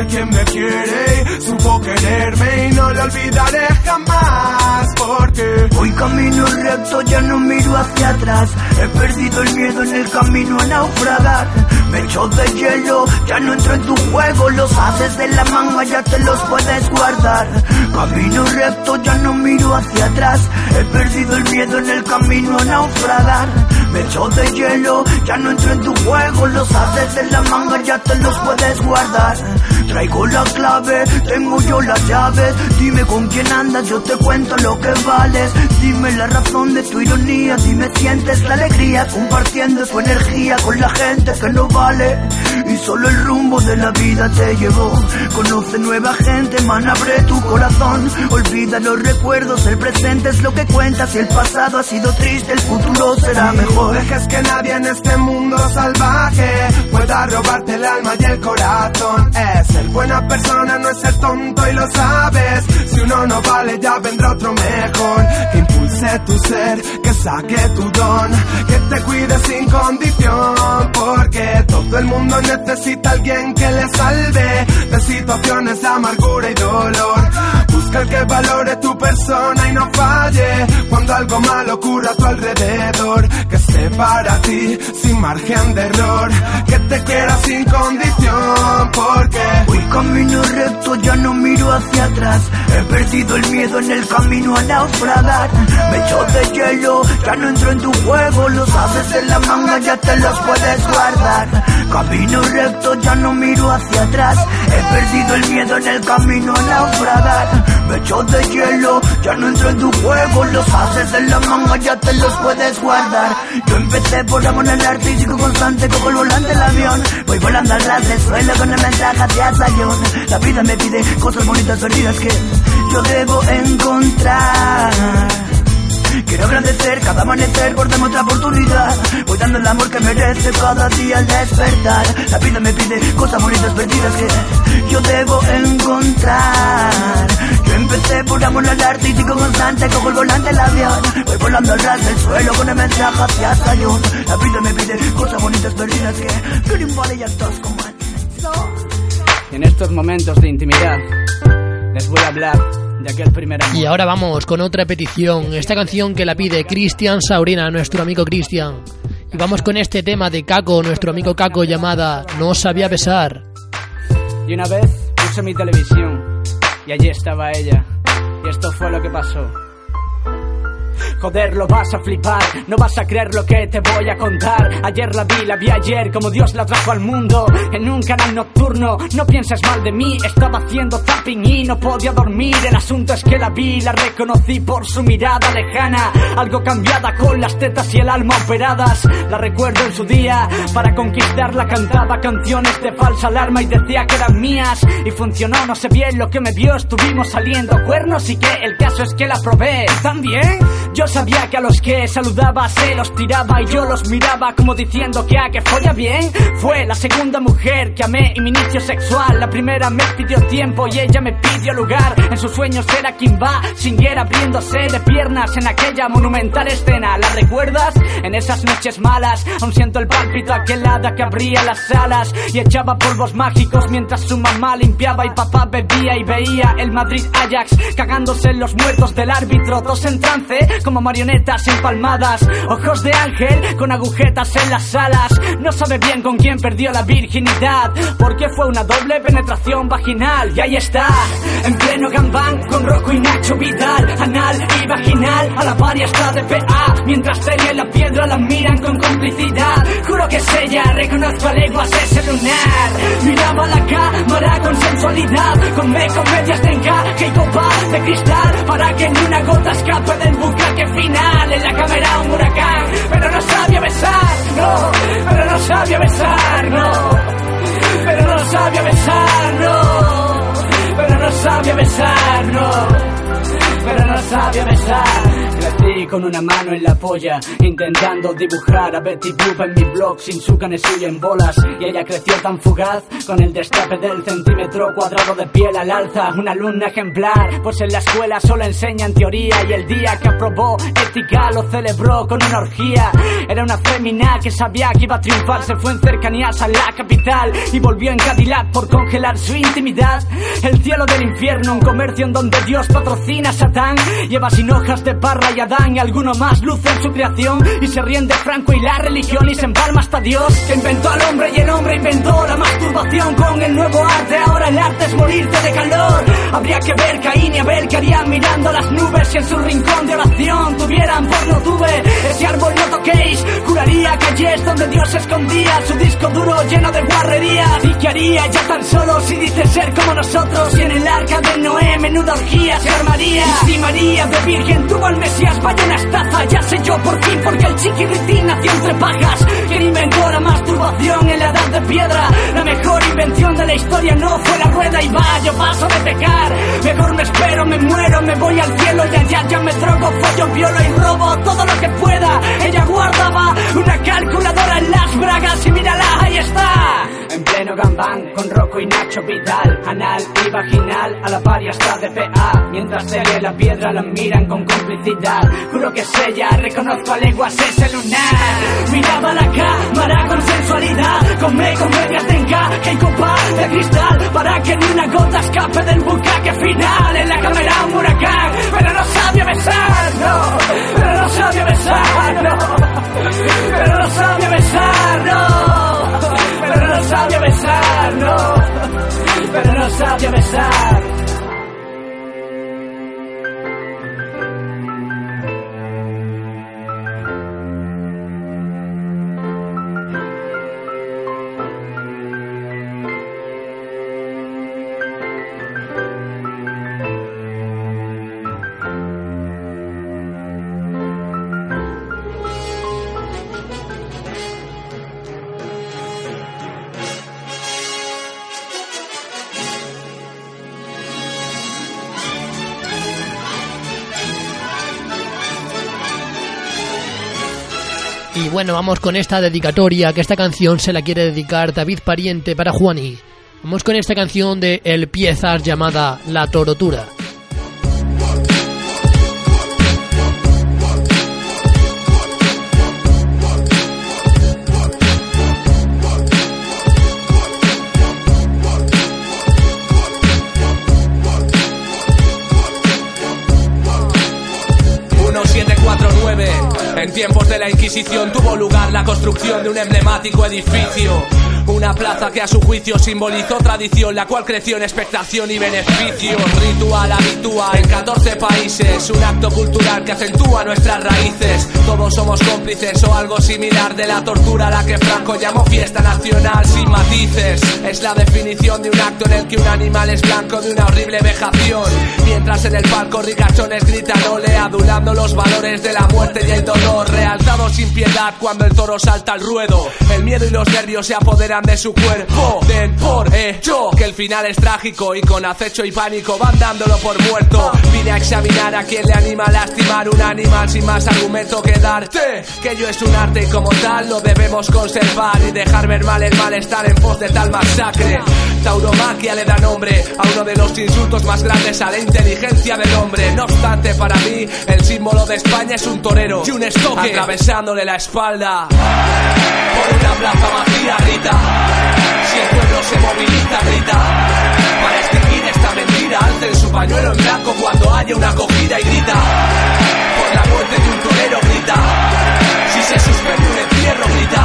Speaker 24: Quién me quiere supo quererme y no lo olvidaré jamás porque
Speaker 23: Hoy camino recto, ya no miro hacia atrás. He perdido el miedo en el camino a naufragar. Me echo de hielo, ya no entro en tu juego. Los haces de la manga ya te los puedes guardar. Camino recto, ya no miro hacia atrás. He perdido el miedo en el camino a naufragar. Me echo de hielo, ya no entro en tu juego. Los haces de la manga ya te los puedes guardar. Traigo la clave, tengo yo las llaves. Dime con quién andas, yo te cuento lo que vales. Dime la razón de tu ironía, dime sientes la alegría compartiendo tu energía con la gente que no vale. Y solo el rumbo de la vida te llevó. Conoce nueva gente, man, abre tu corazón. Olvida los recuerdos, el presente es lo que cuenta. Si el pasado ha sido triste, el futuro será mejor.
Speaker 24: Dejes que nadie en este mundo salvaje pueda robarte el alma y el corazón. Es ser buena persona, no es ser tonto y lo sabes. Si uno no vale, ya vendrá otro mejor. Que impulse tu ser, que saque tu don, que te cuide sin condición. Porque todo el mundo necesita alguien que le salve de situaciones de amargura y dolor. Busca el que valore tu persona y no falle cuando algo malo ocurra a tu alrededor. Para ti sin margen de error. Que te quiera sin condición. Porque
Speaker 23: Hoy camino recto, ya no miro hacia atrás. He perdido el miedo en el camino a naufragar. Me echo de hielo, ya no entro en tu juego. Los haces en la manga, ya te los puedes guardar. Camino recto, ya no miro hacia atrás. He perdido el miedo en el camino a naufragar. Me echo de hielo, ya no entro en tu juego. Los haces en la manga, ya te los puedes guardar. Yo empecé por amor al sigo constante, cojo el volante del avión. Voy volando al ras del suelo con el mensaje hacia Sayón. La vida me pide cosas bonitas perdidas que yo debo encontrar. Quiero agradecer cada amanecer por darme otra oportunidad. Voy dando el amor que merece cada día al despertar. La vida me pide cosas bonitas perdidas que yo debo encontrar. Empecé por amor al arte y sigo constante, cojo el volante del avión. Voy volando al ras del suelo con el mensaje hacia Sayón. La vida me pide cosas bonitas perdidas que Green Valley y actos como
Speaker 25: En estos momentos de intimidad les voy a hablar de aquel primer amor.
Speaker 2: Y ahora vamos con otra petición. Esta canción que la pide Cristian Saurina, nuestro amigo Cristian. Y vamos con este tema de Caco, nuestro amigo Caco, llamada No sabía besar.
Speaker 25: Y una vez puse mi televisión y allí estaba ella. Y esto fue lo que pasó. Joder, lo vas a flipar, no vas a creer lo que te voy a contar. Ayer la vi, la vi ayer, como Dios la trajo al mundo. En un canal nocturno, no pienses mal de mí. Estaba haciendo zapping y no podía dormir. El asunto es que la vi, la reconocí por su mirada lejana. Algo cambiada con las tetas y el alma operadas. La recuerdo en su día, para conquistarla cantaba canciones de falsa alarma y decía que eran mías. Y funcionó, no sé bien lo que me vio, estuvimos saliendo cuernos y que el caso es que la probé. ¿También? Yo sabía que a los que saludaba se los tiraba y yo los miraba como diciendo que a que folla bien. Fue la segunda mujer que amé y mi inicio sexual. La primera me pidió tiempo y ella me pidió lugar. En sus sueños era quien va, singuera abriéndose de piernas en aquella monumental escena. ¿La recuerdas? En esas noches malas, aún siento el pálpito aquel hada que abría las alas y echaba polvos mágicos mientras su mamá limpiaba y papá bebía y veía el Madrid Ajax cagándose en los muertos del árbitro, dos en trance como marionetas empalmadas, ojos de ángel con agujetas en las alas. No sabe bien con quién perdió la virginidad, porque fue una doble penetración vaginal. Y ahí está, en pleno gambán con Rocco y Nacho Vidal, anal y vaginal, a la par y está de PA, mientras Celia la piedra la miran con complicidad. Juro que es ella, reconozco a leguas ese lunar. Miraba la cámara con sensualidad, con B comedias de encaje y copa de cristal, para que ni una gota escape del bucaque final. En la cámara un huracán, pero no sabía besar, no, pero no sabía besar, no, pero no sabía besar, no, pero no sabía besar, no pero no sabía besar. Crecí con una mano en la polla, intentando dibujar a Betty Boop en mi blog sin su canesulla en bolas. Y ella creció tan fugaz, con el destape del centímetro cuadrado de piel al alza. Una alumna ejemplar, pues en la escuela solo enseñan teoría. Y el día que aprobó ética lo celebró con una orgía. Era una fémina que sabía que iba a triunfar, se fue en cercanías a la capital y volvió en Cadillac por congelar su intimidad. El cielo del infierno, un comercio en donde Dios patrocina a Lleva sin hojas de parra y Adán y alguno más luce en su creación y se ríen de Franco y la religión y se empalma hasta Dios que inventó al hombre y el hombre inventó la masturbación con el nuevo arte. Ahora el arte es morirte de calor. Habría que ver Caín y Abel que harían mirando las nubes si en su rincón de oración tuvieran porno tuve. Ese árbol no toquéis, curaría calles donde Dios escondía su disco duro lleno de guarrerías. ¿Y qué haría ya tan solo si dice ser como nosotros? Y en el arca de Noé menuda orgía se armaría. Si María de Virgen tuvo al Mesías, vaya una estafa, ya sé yo por fin, porque el chiquirritín nació entre pajas. Quien inventó la masturbación en la edad de piedra? La mejor invención de la historia no fue la rueda y va, yo paso de pecar. Mejor me espero, me muero, me voy al cielo y allá ya me drogo, follo, violo y robo todo lo que pueda. Ella guardaba una calculadora en las bragas y mírala, ahí está. En pleno gambán con Rocco y Nacho Vidal, anal y vaginal, a la par y hasta de PA. Mientras y la piedra la miran con complicidad. Juro que es ella, reconozco a leguas ese lunar. Miraba la cámara con sensualidad, con me comedias de encaje y copa de cristal, para que ni una gota escape del bucaque final. En la cámara un huracán, pero no sabía besar, no, pero no sabía besar, no, pero no sabía besar, no, pero no sabía besar, no, pero no sabía besar.
Speaker 2: Bueno, vamos con esta dedicatoria, que esta canción se la quiere dedicar David Pariente para Juani. Vamos con esta canción de El Piezas llamada La Torotura.
Speaker 1: Tuvo lugar la construcción de un emblemático edificio. Un
Speaker 26: una plaza que a su juicio simbolizó tradición, la cual creció en expectación y beneficio. Ritual habitual en 14 países, un acto cultural que acentúa nuestras raíces. Todos somos cómplices o algo similar de la tortura a la que Franco llamó fiesta nacional sin matices. Es la definición de un acto en el que un animal es blanco de una horrible vejación. Mientras en el palco ricachones gritan ole, adulando los valores de la muerte y el dolor, realzado sin piedad cuando el toro salta al ruedo. El miedo y los nervios se apoderan de su cuerpo. Den por hecho que el final es trágico y con acecho y pánico van dándolo por muerto. Vine a examinar a quien le anima a lastimar un animal sin más argumento que darte. Que ello es un arte y como tal lo debemos conservar y dejar ver mal el malestar en pos de tal masacre. Tauromaquia le da nombre a uno de los insultos más grandes a la inteligencia del hombre. No obstante, para mí, el símbolo de España es un torero y un estoque atravesándole la espalda. Por una plaza vacía grita, si el pueblo se moviliza grita, para extinguir esta mentira. Alcen su pañuelo en blanco cuando haya una acogida y grita, por la muerte de un torero grita, si se suspende un encierro grita,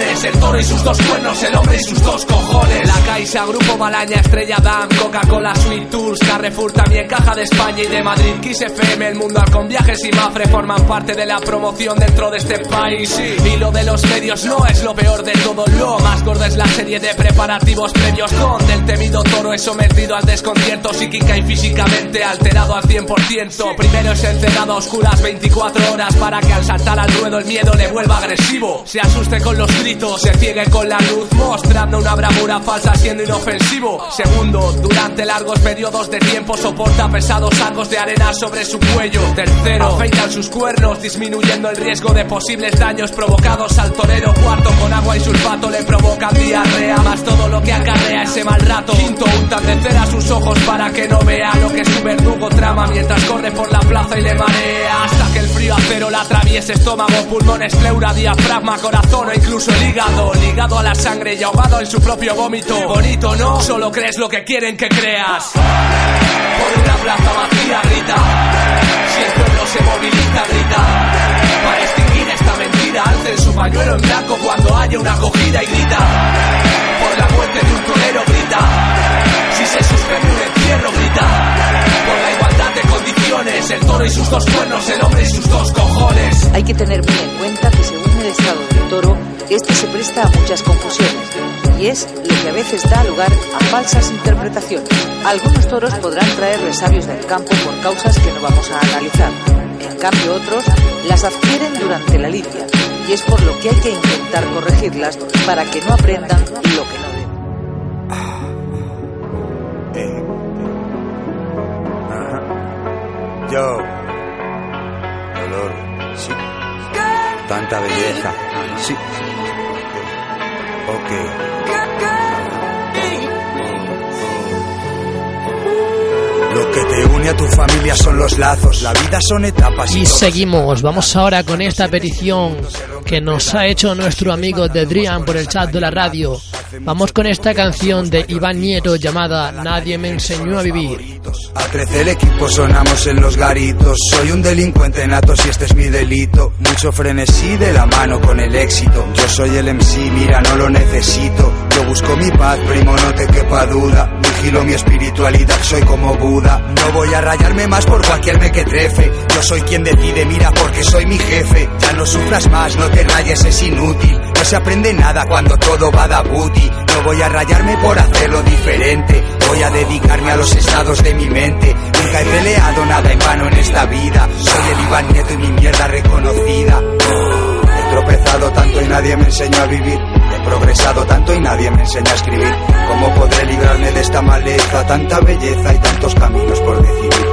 Speaker 26: el toro y sus dos cuernos, el hombre y sus dos cojones. La Caixa, Grupo Malaña, Estrella Damm, Coca-Cola, Sweet Tours, Carrefour, también Caja de España y de Madrid, Kiss FM, El Mundo con Viajes y Mafre forman parte de la promoción dentro de este país. Y lo de los medios no es lo peor de todo, lo más gordo es la serie de preparativos previos donde el temido toro es sometido al desconcierto psíquica y físicamente alterado al 100%. Primero es encerrado a oscuras 24 horas para que al saltar al ruedo el miedo le vuelva agresivo. Se asuste con los se ciegue con la luz, mostrando una bravura falsa siendo inofensivo. Segundo, durante largos periodos de tiempo soporta pesados sacos de arena sobre su cuello. Tercero, afeitan sus cuernos, disminuyendo el riesgo de posibles daños provocados al torero. Cuarto, con agua y sulfato le provocan diarrea, más todo lo que acarrea ese mal rato. Quinto, untan de cera sus ojos para que no vea lo que su verdugo trama mientras corre por la plaza y le marea. Hasta que el frío acero la atraviese estómago, pulmones, pleura, diafragma, corazón o incluso el hígado. Ligado a la sangre y ahogado en su propio vómito. Bonito, ¿no? Solo crees lo que quieren que creas. Por una plaza vacía grita. Si el pueblo se moviliza, grita. Para extinguir esta mentira, alcen su pañuelo en blanco cuando haya una acogida y grita. Por la muerte de un torero, grita. Si se suspende un encierro, grita. Por la igualdad de condiciones, el toro y sus dos cuernos, el hombre y sus dos cojones.
Speaker 27: Hay que tener muy en cuenta que según el estado del toro, este se presta a muchas confusiones y es lo que a veces da lugar a falsas interpretaciones. Algunos toros podrán traer resabios del campo por causas que no vamos a analizar. En cambio otros las adquieren durante la lidia y es por lo que hay que intentar corregirlas para que no aprendan lo que no deben.
Speaker 28: Eh. Ajá. Yo. Dolor. Sí. Tanta belleza. Sí. Ok. Lo que te une a tu familia son los lazos. La vida son etapas.
Speaker 2: Y seguimos, vamos ahora con esta petición que nos ha hecho nuestro amigo de Drian por el chat de la radio. Vamos con esta canción de Iván Nieto llamada Nadie me enseñó a vivir.
Speaker 28: A 13 el equipo sonamos en los garitos. Soy un delincuente nato si este es mi delito. Mucho frenesí de la mano con el éxito. Yo soy el MC, mira, no lo necesito. Yo busco mi paz, primo, no te quepa duda. Vigilo mi espiritualidad, soy como Buda. No voy a rayarme más por cualquier mequetrefe. Yo soy quien decide, mira, porque soy mi jefe. Ya no sufras más, no te rayes, es inútil. No se aprende nada cuando todo va da booty. No voy a rayarme por hacerlo diferente. Voy a dedicarme a los estados de mi mente. Nunca he peleado nada en vano en esta vida. Soy el Iván Nieto y mi mierda reconocida. He tropezado tanto y nadie me enseñó a vivir. He progresado tanto y nadie me enseñó a escribir. ¿Cómo podré librarme de esta maleza? Tanta belleza y tantos caminos por decidir.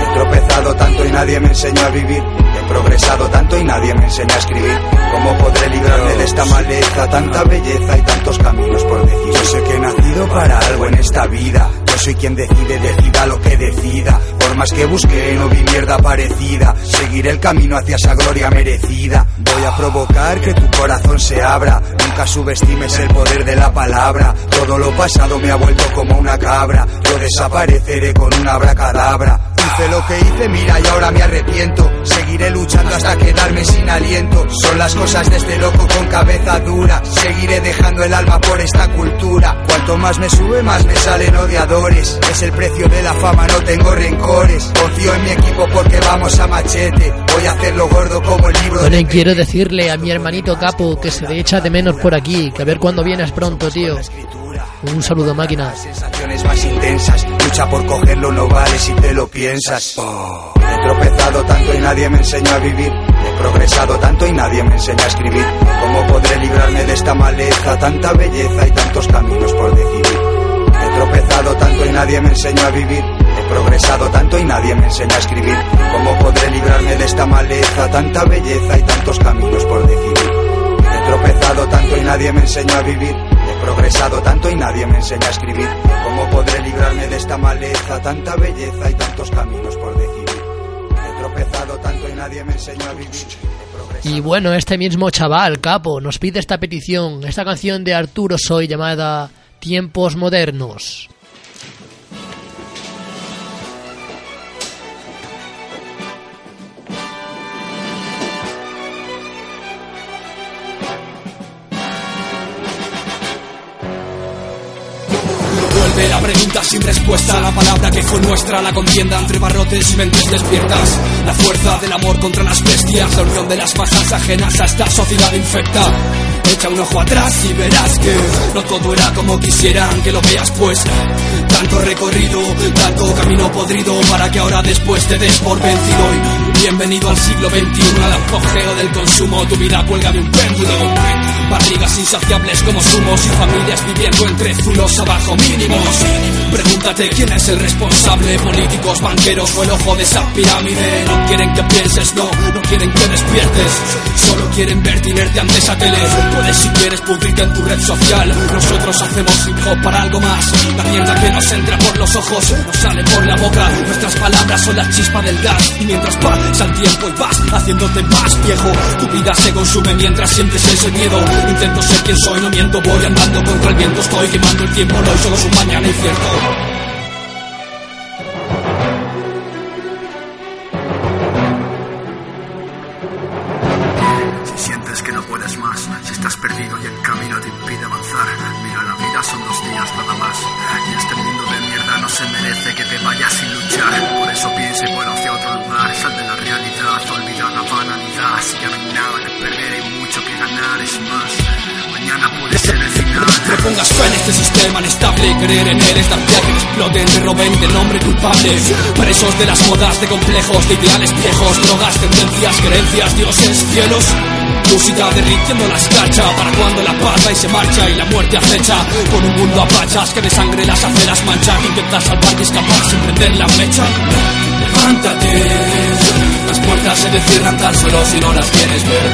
Speaker 28: He tropezado tanto y nadie me enseñó a vivir. Progresado tanto y nadie me enseñó a escribir. ¿Cómo podré librarme de esta maleza? Tanta belleza y tantos caminos por decidir. Yo sé que he nacido para algo en esta vida. Yo soy quien decide, decida lo que decida. Por más que busque, no vi mierda parecida. Seguiré el camino hacia esa gloria merecida. Voy a provocar que tu corazón se abra. Nunca subestimes el poder de la palabra. Todo lo pasado me ha vuelto como una cabra. Yo desapareceré con una abracadabra. Hice lo que hice, mira y ahora me arrepiento. Seguiré luchando hasta quedarme sin aliento. Son las cosas de este loco con cabeza dura. Seguiré dejando el alma por esta cultura. Cuanto más me sube, más me salen odiadores. Es el precio de la fama, no tengo rencores. Confío en mi equipo porque vamos a machete. Voy a hacerlo gordo como el libro
Speaker 2: Bueno,
Speaker 28: de
Speaker 2: quiero decirle a mi hermanito Capo que se le echa de menos por aquí, que a ver cuándo vienes pronto, tío. Un saludo, máquina.
Speaker 28: sensaciones más intensas. Lucha por cogerlo, no vale si te lo piensas. Oh, he tropezado tanto y nadie me enseñó a vivir. He progresado tanto y nadie me enseñó a escribir. ¿Cómo podré librarme de esta maleza? Tanta belleza y tantos caminos por decidir. He tropezado tanto y nadie me enseñó a vivir. He progresado tanto y nadie me enseñó a escribir. ¿Cómo podré librarme de esta maleza? Tanta belleza y tantos caminos por decidir. He tropezado tanto y nadie me enseñó a vivir. Progresado tanto y nadie me enseñó a escribir. ¿Cómo podré librarme de esta maleza? Tanta belleza y tantos caminos por decidir. He tropezado tanto y nadie me enseñó a vivir.
Speaker 2: Y bueno, este mismo chaval, Capo, nos pide esta petición, esta canción de Arturo Soy llamada Tiempos Modernos.
Speaker 3: Vuelve la pregunta sin respuesta, la palabra que fue nuestra, la contienda entre barrotes y mentes despiertas. La fuerza del amor contra las bestias, la unión de las masas ajenas a esta sociedad infecta. Echa un ojo atrás y verás que no todo era como quisieran que lo veas pues. Tanto recorrido, tanto camino podrido para que ahora después te des por vencido. Y bienvenido al siglo XXI, al apogeo del consumo, tu vida cuelga de un péndulo. Barrigas insaciables como zumos y familias viviendo entre zulos abajo mínimos. Pregúntate quién es el responsable, políticos, banqueros o el ojo de esa pirámide. No quieren que pienses, no, no quieren que despiertes. Solo quieren verte inerte ante esa tele. Puedes si quieres pudrirte en tu red social. Nosotros hacemos hip hop para algo más. La mierda que nos entra por los ojos, nos sale por la boca. Nuestras palabras son la chispa del gas. Y mientras pasa el tiempo y vas haciéndote más viejo, tu vida se consume mientras sientes ese miedo. Intento ser quien soy, no miento, voy andando contra el viento. Estoy quemando el tiempo, no hoy solo es un mañana incierto. Pongas fe en este sistema inestable Creer en él es dar pie a que te exploten Te roben del nombre culpable. Presos de las modas, de complejos, de ideales viejos Drogas, tendencias, creencias, dioses, cielos. Música derritiendo la escarcha Para cuando la parda y se marcha Y la muerte acecha. Con un mundo a pachas que de sangre las aceras mancha Que intentas salvar y escapar sin prender la mecha Levántate. Las puertas se te cierran tan solo si no las quieres ver.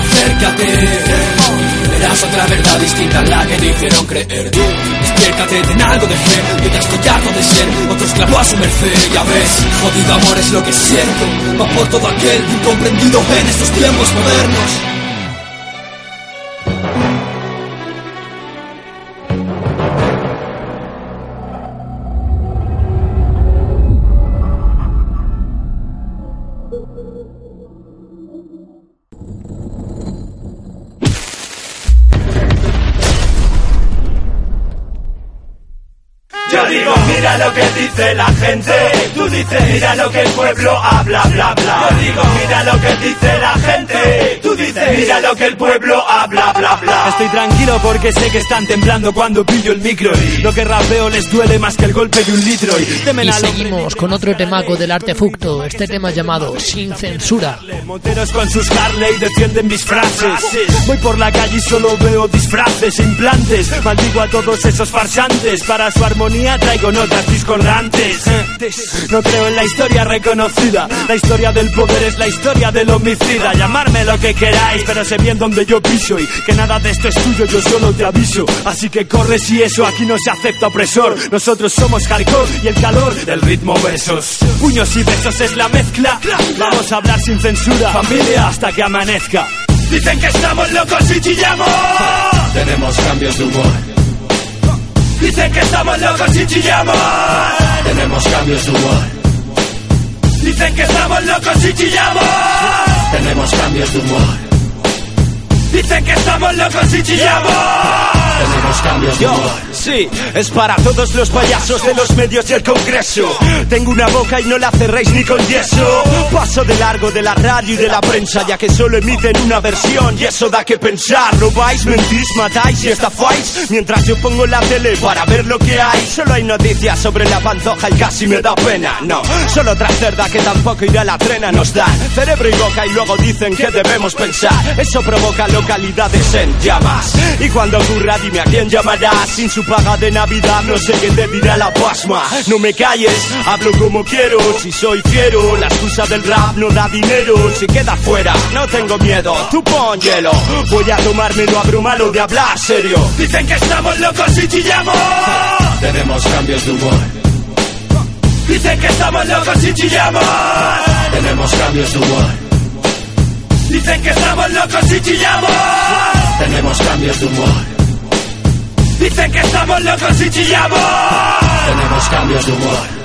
Speaker 3: Acércate Otra verdad distinta a la que te hicieron creer. Despiértate, ten algo de fe Mientras estoy harto de ser. Otro esclavo a su merced Ya ves, jodido amor es lo que siento Va por todo aquel incomprendido en estos tiempos modernos
Speaker 29: dice la gente. Tú dices, mira lo que el pueblo habla, bla, bla. Yo digo, mira lo que dice la gente. Tú dices, mira lo que el pueblo habla, bla, bla.
Speaker 18: Estoy tranquilo porque sé que están temblando cuando pillo el micro y lo que rapeo les duele más que el golpe de un litro y
Speaker 2: Y seguimos con otro temaco del artefacto, este tema llamado Sin Censura.
Speaker 18: Monteros con sus Harley defienden mis frases. Voy por la calle y solo veo disfraces e implantes. Maldigo a todos esos farsantes. Para su armonía traigo notas discordantes. No creo en la historia reconocida. La historia del poder es la historia del homicida. Llamarme lo que queráis, pero sé bien dónde yo piso. Y que nada de esto es tuyo, yo solo te aviso. Así que corre si eso aquí no se acepta opresor. Nosotros somos hardcore y el calor del ritmo besos. Puños y besos es la mezcla. Vamos a hablar sin censura, familia, hasta que amanezca.
Speaker 29: Dicen que estamos locos y chillamos.
Speaker 30: Tenemos cambios de humor.
Speaker 29: Dicen que estamos locos y chillamos.
Speaker 30: Tenemos cambios de humor.
Speaker 29: Dicen que estamos locos y chillamos. Tenemos cambios de humor. Dicen que estamos locos y chillamos. Tenemos cambios de humor.
Speaker 16: Sí, es para todos los payasos de los medios y el congreso. Tengo una boca y no la cerréis ni con yeso. Paso de largo de la radio y de la prensa, ya que solo emiten una versión y eso da que pensar. Robáis, mentís, matáis y estafáis. Mientras yo pongo la tele para ver lo que hay. Solo hay noticias sobre la pantoja y casi me da pena. No, solo otra cerda que tampoco irá a la trena nos dan. Cerebro y boca y luego dicen que debemos pensar. Eso provoca localidades en llamas. Y cuando ocurra, dime a quién llamarás. Sin su paga de Navidad, no sé qué te la pasma. No me calles, hablo como quiero. Si soy fiero, la excusa del rap no da dinero. Si queda fuera, no tengo miedo. Tú pon hielo. Voy a tomármelo a bromalo de hablar serio.
Speaker 29: Dicen que estamos locos y chillamos. Tenemos cambios de humor. Dicen que estamos locos y chillamos. Tenemos cambios de humor. Dicen que estamos locos y chillamos. Tenemos cambios de humor. Dicen que estamos locos y chillamos. Tenemos cambios de humor.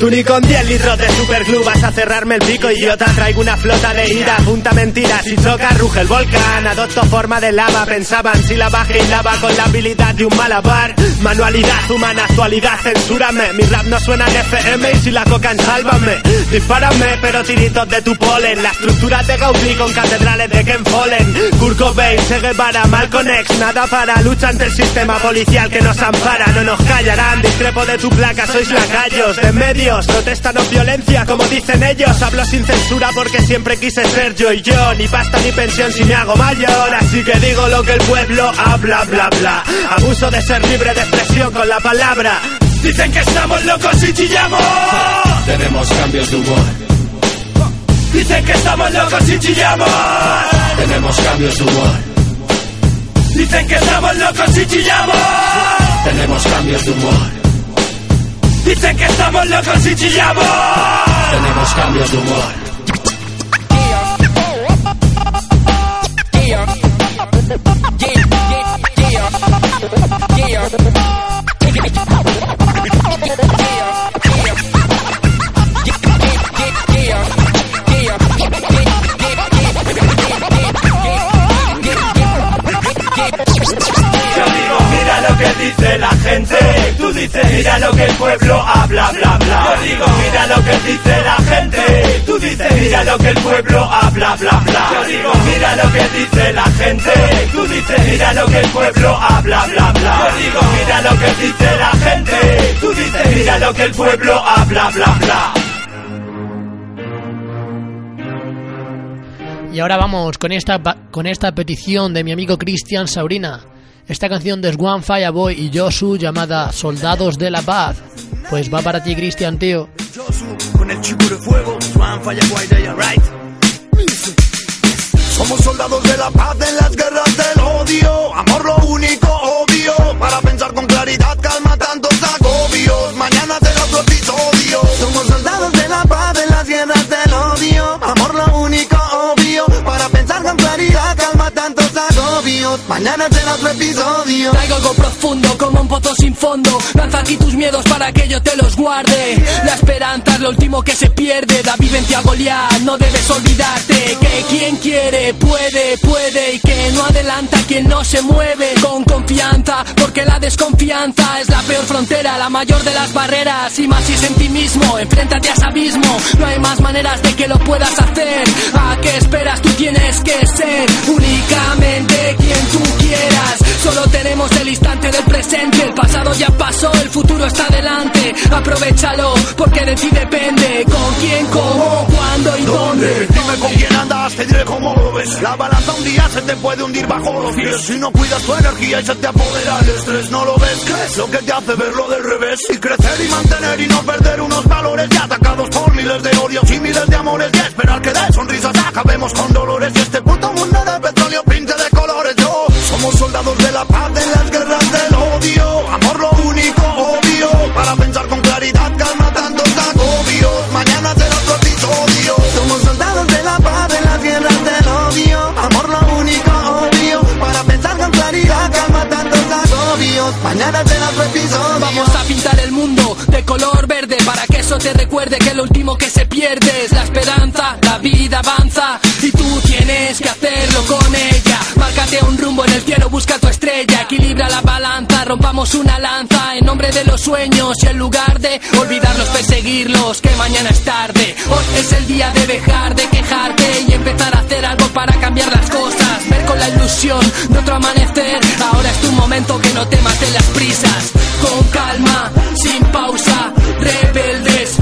Speaker 15: Tú ni con 10 litros de superglue vas a cerrarme el pico idiota. Traigo una flota de ira, punta mentiras Si choca ruge el volcán, adopto forma de lava Pensaban. Si la baja y lava con la habilidad de un malabar. Manualidad humana, actualidad, censúrame. Mi rap no suena en FM y si la cocan sálvame. Dispárame pero tiritos de tu polen. La estructura de Gaudí con catedrales de Ken Follen. Kurt Cobain, Che Guevara, Malcolm X. Nada para, lucha ante el sistema policial que nos ampara. No nos callarán, discrepo de tu placa, sois lacayos De medio protesta no violencia, como dicen ellos. Hablo sin censura porque siempre quise ser yo y yo. Ni pasta ni pensión si me hago mayor. Así que digo lo que el pueblo habla, bla, bla. Abuso de ser libre de expresión con la palabra.
Speaker 29: Dicen que estamos locos y chillamos. Tenemos cambios de humor. Dicen que estamos locos y chillamos. Tenemos cambios de humor. Dicen que estamos locos y chillamos. Tenemos cambios de humor. Dicen que estamos locos y chillamos. Tenemos cambios de humor.
Speaker 16: Yo digo, mira lo que dice la gente. Tú dices, mira lo que el pueblo habla, bla, bla. Yo digo, mira lo que dice la gente. Tú dices, mira lo que el pueblo habla, bla, bla. Yo digo, mira lo que dice la gente. Tú dices, mira lo que el pueblo habla, bla, bla. Yo digo, mira lo que dice la gente. Tú dices, mira lo que el pueblo habla, bla, bla.
Speaker 2: Y ahora vamos con esta, con esta petición de mi amigo Cristian Saurina. Esta canción de Swan Fireboy y Josu llamada Soldados de la Paz. Pues va para ti, Cristian, tío.
Speaker 10: Con el chico fuego, Swan alright. Somos soldados de la paz en las guerras del odio. Amor lo único obvio. Para pensar con claridad, calma tantos agobios. Mañana será otro episodio. Somos soldados de la paz Mañana será otro episodio.
Speaker 31: Traigo algo profundo como un pozo sin fondo. Lanza aquí tus miedos para que yo te los guarde. La esperanza es lo último que se pierde. Da vivencia a Goliat, no debes olvidarte. Que quien quiere, puede, puede. Y que no adelanta quien no se mueve. Con confianza, porque la desconfianza es la peor frontera, la mayor de las barreras. Y más si es en ti mismo, enfréntate a ese abismo. No hay más maneras de que lo puedas hacer. ¿A qué esperas? Tú tienes que ser únicamente quien tú quieras. Solo tenemos el instante del presente. El pasado ya pasó, el futuro está delante. Aprovechalo, porque de ti depende. Con quién, cómo, cuándo y dónde.
Speaker 10: Dime con quién andas, te diré cómo lo ves. La balanza un día se te puede hundir bajo los pies. Si no cuidas tu energía y se te apodera el estrés, no lo ves. ¿Crees lo que te hace verlo del revés? Y crecer y mantener y no perder unos valores ya atacados por miles de odios y miles de amores. Y esperar que de sonrisas acabemos con dolores. Y este puto mundo de petróleo pinte de Yo somos soldados de la paz en las guerras del odio. Amor lo único obvio. Para pensar con claridad, calma tantos agobios. Mañana será otro episodio. Somos soldados de la paz en las guerras del odio. Amor lo único obvio. Para pensar con claridad, calma tantos agobios. Mañana será otro episodio.
Speaker 31: Vamos a pintar el mundo de color verde para que eso te recuerde que lo último que se pierde es la esperanza, la vida avanza y tú tienes que hacerlo con ella. Un rumbo en el cielo, busca tu estrella, equilibra la balanza, rompamos una lanza en nombre de los sueños y en lugar de olvidarlos, perseguirlos, que mañana es tarde. Hoy es el día de dejar de quejarte y empezar a hacer algo para cambiar las cosas, ver con la ilusión de otro amanecer. Ahora es tu momento que no te maten las prisas, con calma, sin pausa, rebeldes,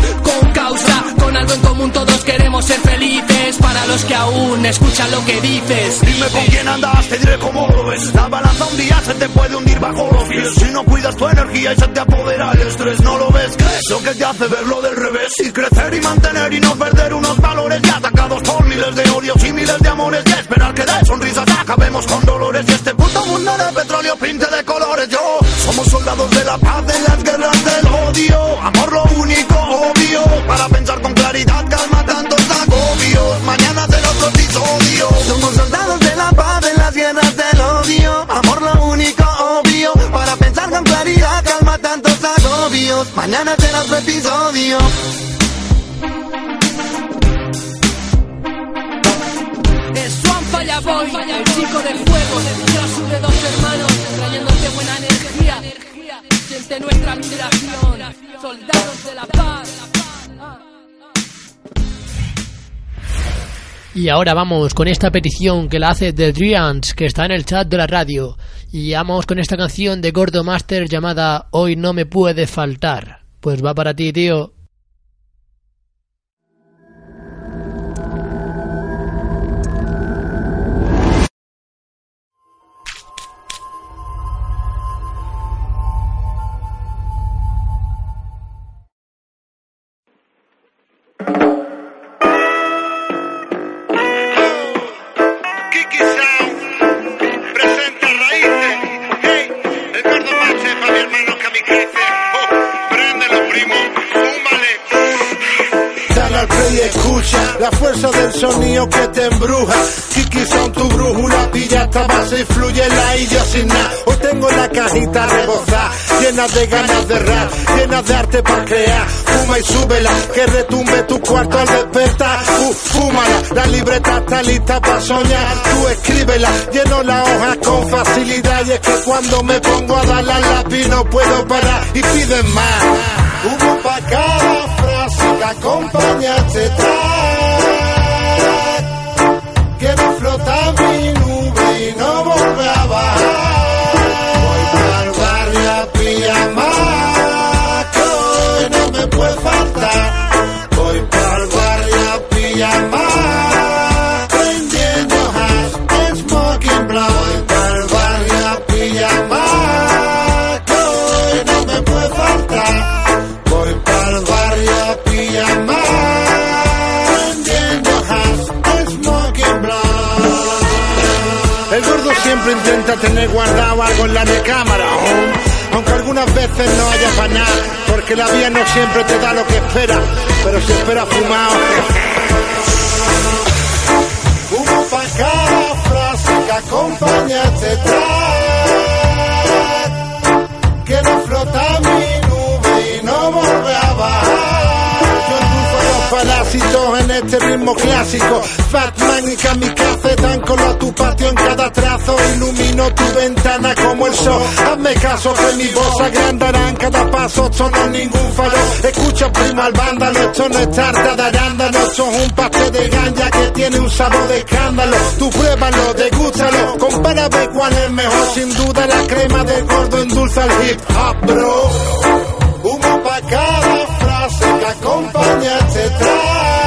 Speaker 31: causa, con algo en común todos queremos ser felices. Para los que aún escuchan lo que dices,
Speaker 10: Dime con quién andas, te diré cómo lo ves. La balanza un día se te puede hundir bajo los pies. Si no cuidas tu energía y se te apodera el estrés, no lo ves. Lo que te hace verlo del revés. Y crecer y mantener y no perder unos valores ya atacados por miles de odios y miles de amores. Y esperar que de sonrisas acabemos con dolores. Y este puto mundo de petróleo pinte de colores. Yo somos soldados de la paz en las guerras del odio. Amor lo único obvio. Para pensar con claridad, calma tantos agobios. Mañana será otro episodio. Somos soldados de la paz en las guerras del odio. Amor lo único obvio. Para pensar con claridad, calma tantos agobios. Mañana será otro episodio.
Speaker 31: es Fallaboy, el chico del fuego, tras de dos hermanos, trayéndote buena energía. Siente nuestra soldados de la paz.
Speaker 2: Y ahora vamos con esta petición que la hace The Drians, que está en el chat de la radio. Y vamos con esta canción de Gordo Master llamada Hoy no me puede faltar. Pues va para ti, tío.
Speaker 32: Ganas de rap, llena de arte para crear. Fuma y súbela, que retumbe tu cuarto al despertar. Uh, fúmala, la libreta está lista para soñar. Tú escríbela, lleno la hoja con facilidad. Y es que cuando me pongo a darle al lápiz no puedo parar y piden más. Hubo para cada frase que acompaña este track. Quiero flotar mi nube y no volver a bajar. Siempre intenta tener guardado algo en la recámara, aún, aunque algunas veces no haya para nada, porque la vida no siempre te da lo que espera, pero si espera fumado. Humo para cada frase que acompaña este track. Quiero flotar mi nube y no volver parásitos en este ritmo clásico. Fatman y kamikaze dan color a tu patio en cada trazo. Ilumino tu ventana como el sol. Hazme caso que mi voz agrandará en cada paso. Esto ningún faro. Escucha primo al vándalo. Esto no es tarta de arándano. Esto es un pastel de ganja que tiene un sabor de escándalo. Tú pruébalo, degústalo. Compara ve cuál es mejor. Sin duda la crema del gordo endulza el hip hop, bro. Humo para cada frase que acompaña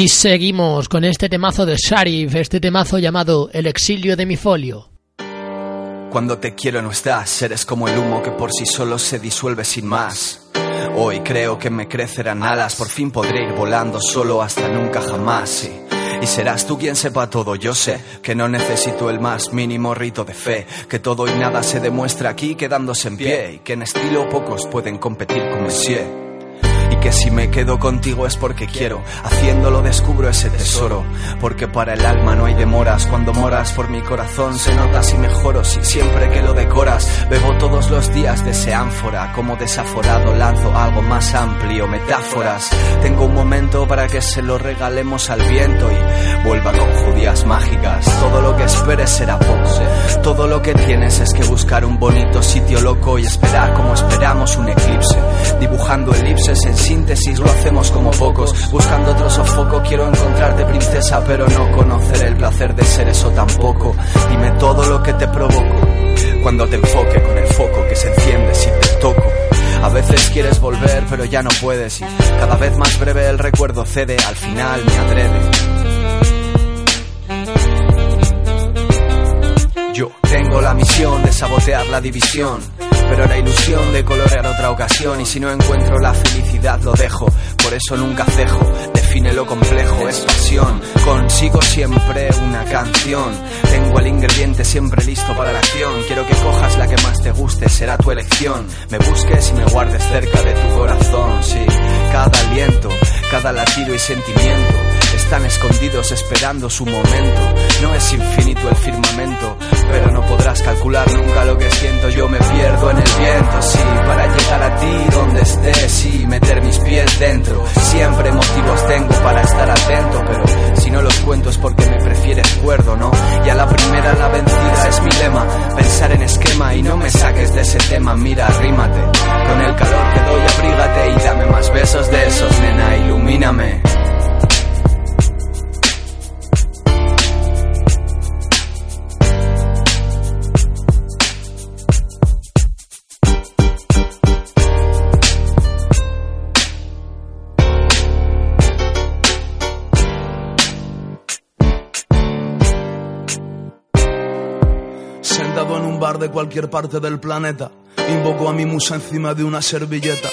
Speaker 2: Y seguimos con este temazo de Sharif, este temazo llamado El exilio de mi folio.
Speaker 3: Cuando te quiero no estás, eres como el humo que por sí solo se disuelve sin más. Hoy creo que me crecerán alas, por fin podré ir volando solo hasta nunca jamás. Y serás tú quien sepa todo, yo sé que no necesito el más mínimo rito de fe, que todo y nada se demuestra aquí quedándose en pie y que en estilo pocos pueden competir con Messier. Que si me quedo contigo es porque quiero, haciéndolo descubro ese tesoro. Porque para el alma no hay demoras, cuando moras por mi corazón se nota si mejoro, si siempre que lo decoras. Bebo todos los días de ese ánfora, como desaforado lanzo algo más amplio, metáforas. Tengo un momento para que se lo regalemos al viento y vuelva con judías mágicas. Todo lo que esperes será poco, todo lo que tienes es que buscar un bonito sitio loco y esperar como esperamos un eclipse, dibujando elipses en síntesis lo hacemos como pocos. Buscando otro sofoco, quiero encontrarte princesa, pero no conocer el placer de ser eso tampoco. Dime todo lo que te provoco. Cuando te enfoque con el foco que se enciende si te toco. A veces quieres volver, pero ya no puedes. Y cada vez más breve el recuerdo cede, al final me adrede. Yo tengo la misión de sabotear la división, pero la ilusión de colorear otra ocasión y si no encuentro la felicidad lo dejo, por eso nunca cejo, define lo complejo, es pasión, consigo siempre una canción, tengo el ingrediente siempre listo para la acción, quiero que cojas la que más te guste, será tu elección, me busques y me guardes cerca de tu corazón, sí, cada aliento, cada latido y sentimiento están escondidos esperando su momento. No es infinito el firmamento, pero no podrás calcular nunca lo que siento. Yo me pierdo en el viento, sí, para llegar a ti donde estés y meter mis pies dentro. Siempre motivos tengo para estar atento, pero si no los cuento es porque me prefieres cuerdo, ¿no? Y a la primera la vencida es mi lema, pensar en esquema y no me saques de ese tema. Mira, arrímate, con el calor que doy abrígate y dame más besos de esos, nena, ilumíname.
Speaker 33: De cualquier parte del planeta, invoco a mi musa encima de una servilleta.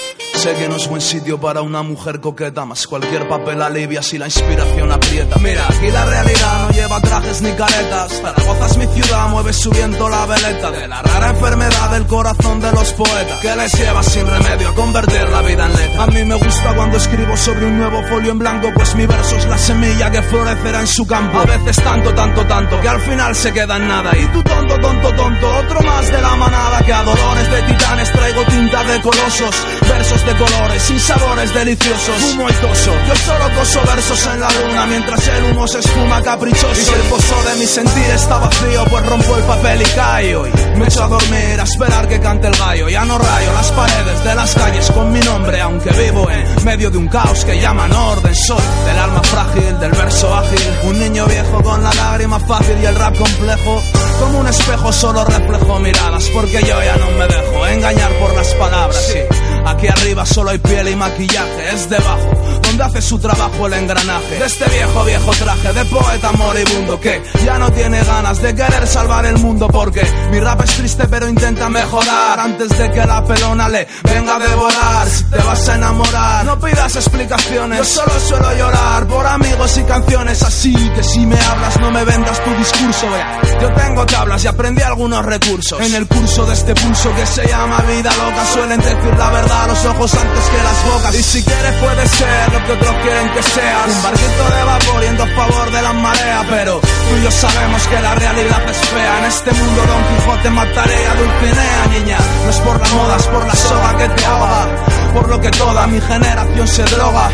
Speaker 33: Sé que no es buen sitio para una mujer coqueta, más cualquier papel alivia si la inspiración aprieta. Mira, aquí la realidad no lleva trajes ni caretas. Zaragoza es mi ciudad, mueve su viento la veleta de la rara enfermedad del corazón de los poetas que les lleva sin remedio a convertir la vida en letra. A mí me gusta cuando escribo sobre un nuevo folio en blanco, pues mi verso es la semilla que florecerá en su campo. A veces tanto, tanto, tanto que al final se queda en nada. Y tú tonto, tonto, tonto, otro más de la manada que a dolores de titanes traigo tinta de colosos, versos de colores, sin sabores deliciosos. Fumo y toso, yo solo coso versos en la luna mientras el humo se esfuma caprichoso. Y si el pozo de mi sentir está vacío, pues rompo el papel y caigo. Y me echo a dormir, a esperar que cante el gallo. Ya no rayo las paredes de las calles con mi nombre, aunque vivo en medio de un caos que llaman orden. Soy del alma frágil, del verso ágil, un niño viejo con la lágrima fácil y el rap complejo. Como un espejo solo reflejo miradas, porque yo ya no me dejo engañar por las palabras. Sí. Aquí arriba solo hay piel y maquillaje, es debajo donde hace su trabajo el engranaje de este viejo viejo traje de poeta moribundo que ya no tiene ganas de querer salvar el mundo porque mi rap es triste pero intenta mejorar antes de que la pelona le venga a devorar. Si te vas a enamorar, no pidas explicaciones, yo solo suelo llorar por amigos y canciones así que si me hablas no me vendas tu discurso. Vea, yo tengo tablas y aprendí algunos recursos en el curso de este pulso que se llama vida loca. Suelen decir la verdad los ojos antes que las bocas. Y si quieres puede ser lo que otros quieren que seas. Un barquito de vapor yendo a favor de las mareas. Pero tú y yo sabemos que la realidad es fea. En este mundo Don Quijote mataré a Dulcinea, niña. No es por la moda, es por la soga que te ahoga. Por lo que toda mi generación se droga.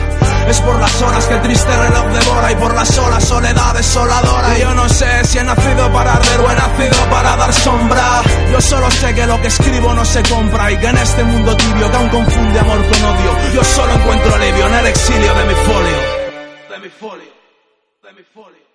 Speaker 33: Es por las horas que el triste reloj devora y por la sola soledad desoladora. Y yo no sé si he nacido para arder o he nacido para dar sombra. Yo solo sé que lo que escribo no se compra y que en este mundo tibio que aún confunde amor con odio, yo solo encuentro alivio en el exilio de mi folio. De mi folio. De mi folio.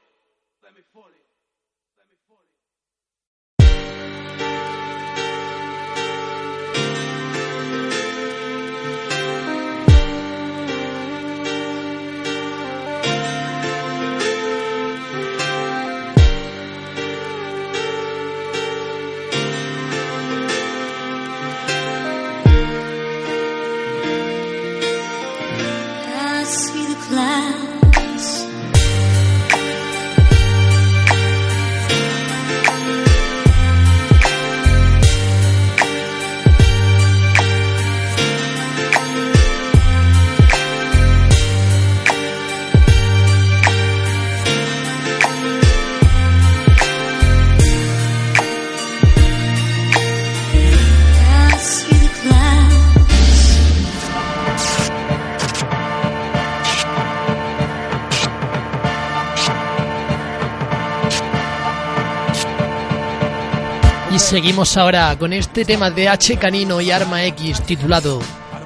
Speaker 2: Seguimos ahora con este tema de H Canino y Arma X titulado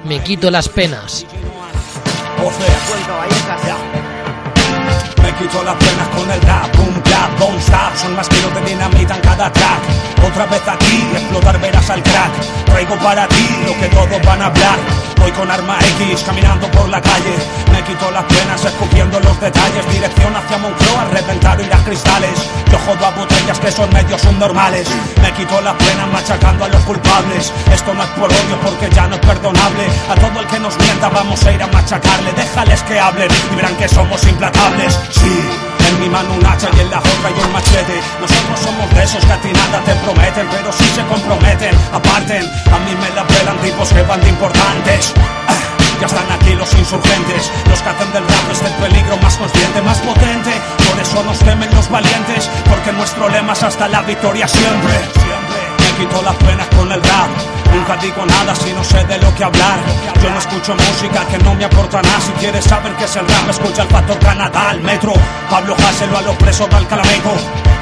Speaker 2: Me quito las penas.
Speaker 34: Me quito las penas con el rap, boom, clap, don't stop Son más kilos de dinamita en cada track. Otra vez aquí, explotar verás al crack. Traigo para ti lo que todos van a hablar Voy con arma X caminando por la calle. Me quito las penas escupiendo los detalles. Dirección hacia Moncloa, reventar y las cristales. Yo jodo a botellas que son medios subnormales. Me quito las penas machacando a los culpables. Esto no es por odio porque ya no es perdonable. A todo el que nos mienta vamos a ir a machacarle. Déjales que hablen y verán que somos implacables. Sí. En mi mano un hacha y en la otra y un machete Nosotros somos de esos que a ti nada te prometen Pero si se comprometen, aparten A mí me la pelan tipos que van de importantes ah, ya están aquí los insurgentes, los que hacen del rap este el peligro más consciente, más potente. Por eso nos temen los valientes, porque nuestro lema es hasta la victoria siempre. Quito las penas con el rap. Nunca digo nada si no sé de lo que hablar. Yo no escucho música que no me aporta nada. Si quieres saber qué es el rap, escucha el Factor Canadá, al metro. Pablo Haselo a los presos del Calameco.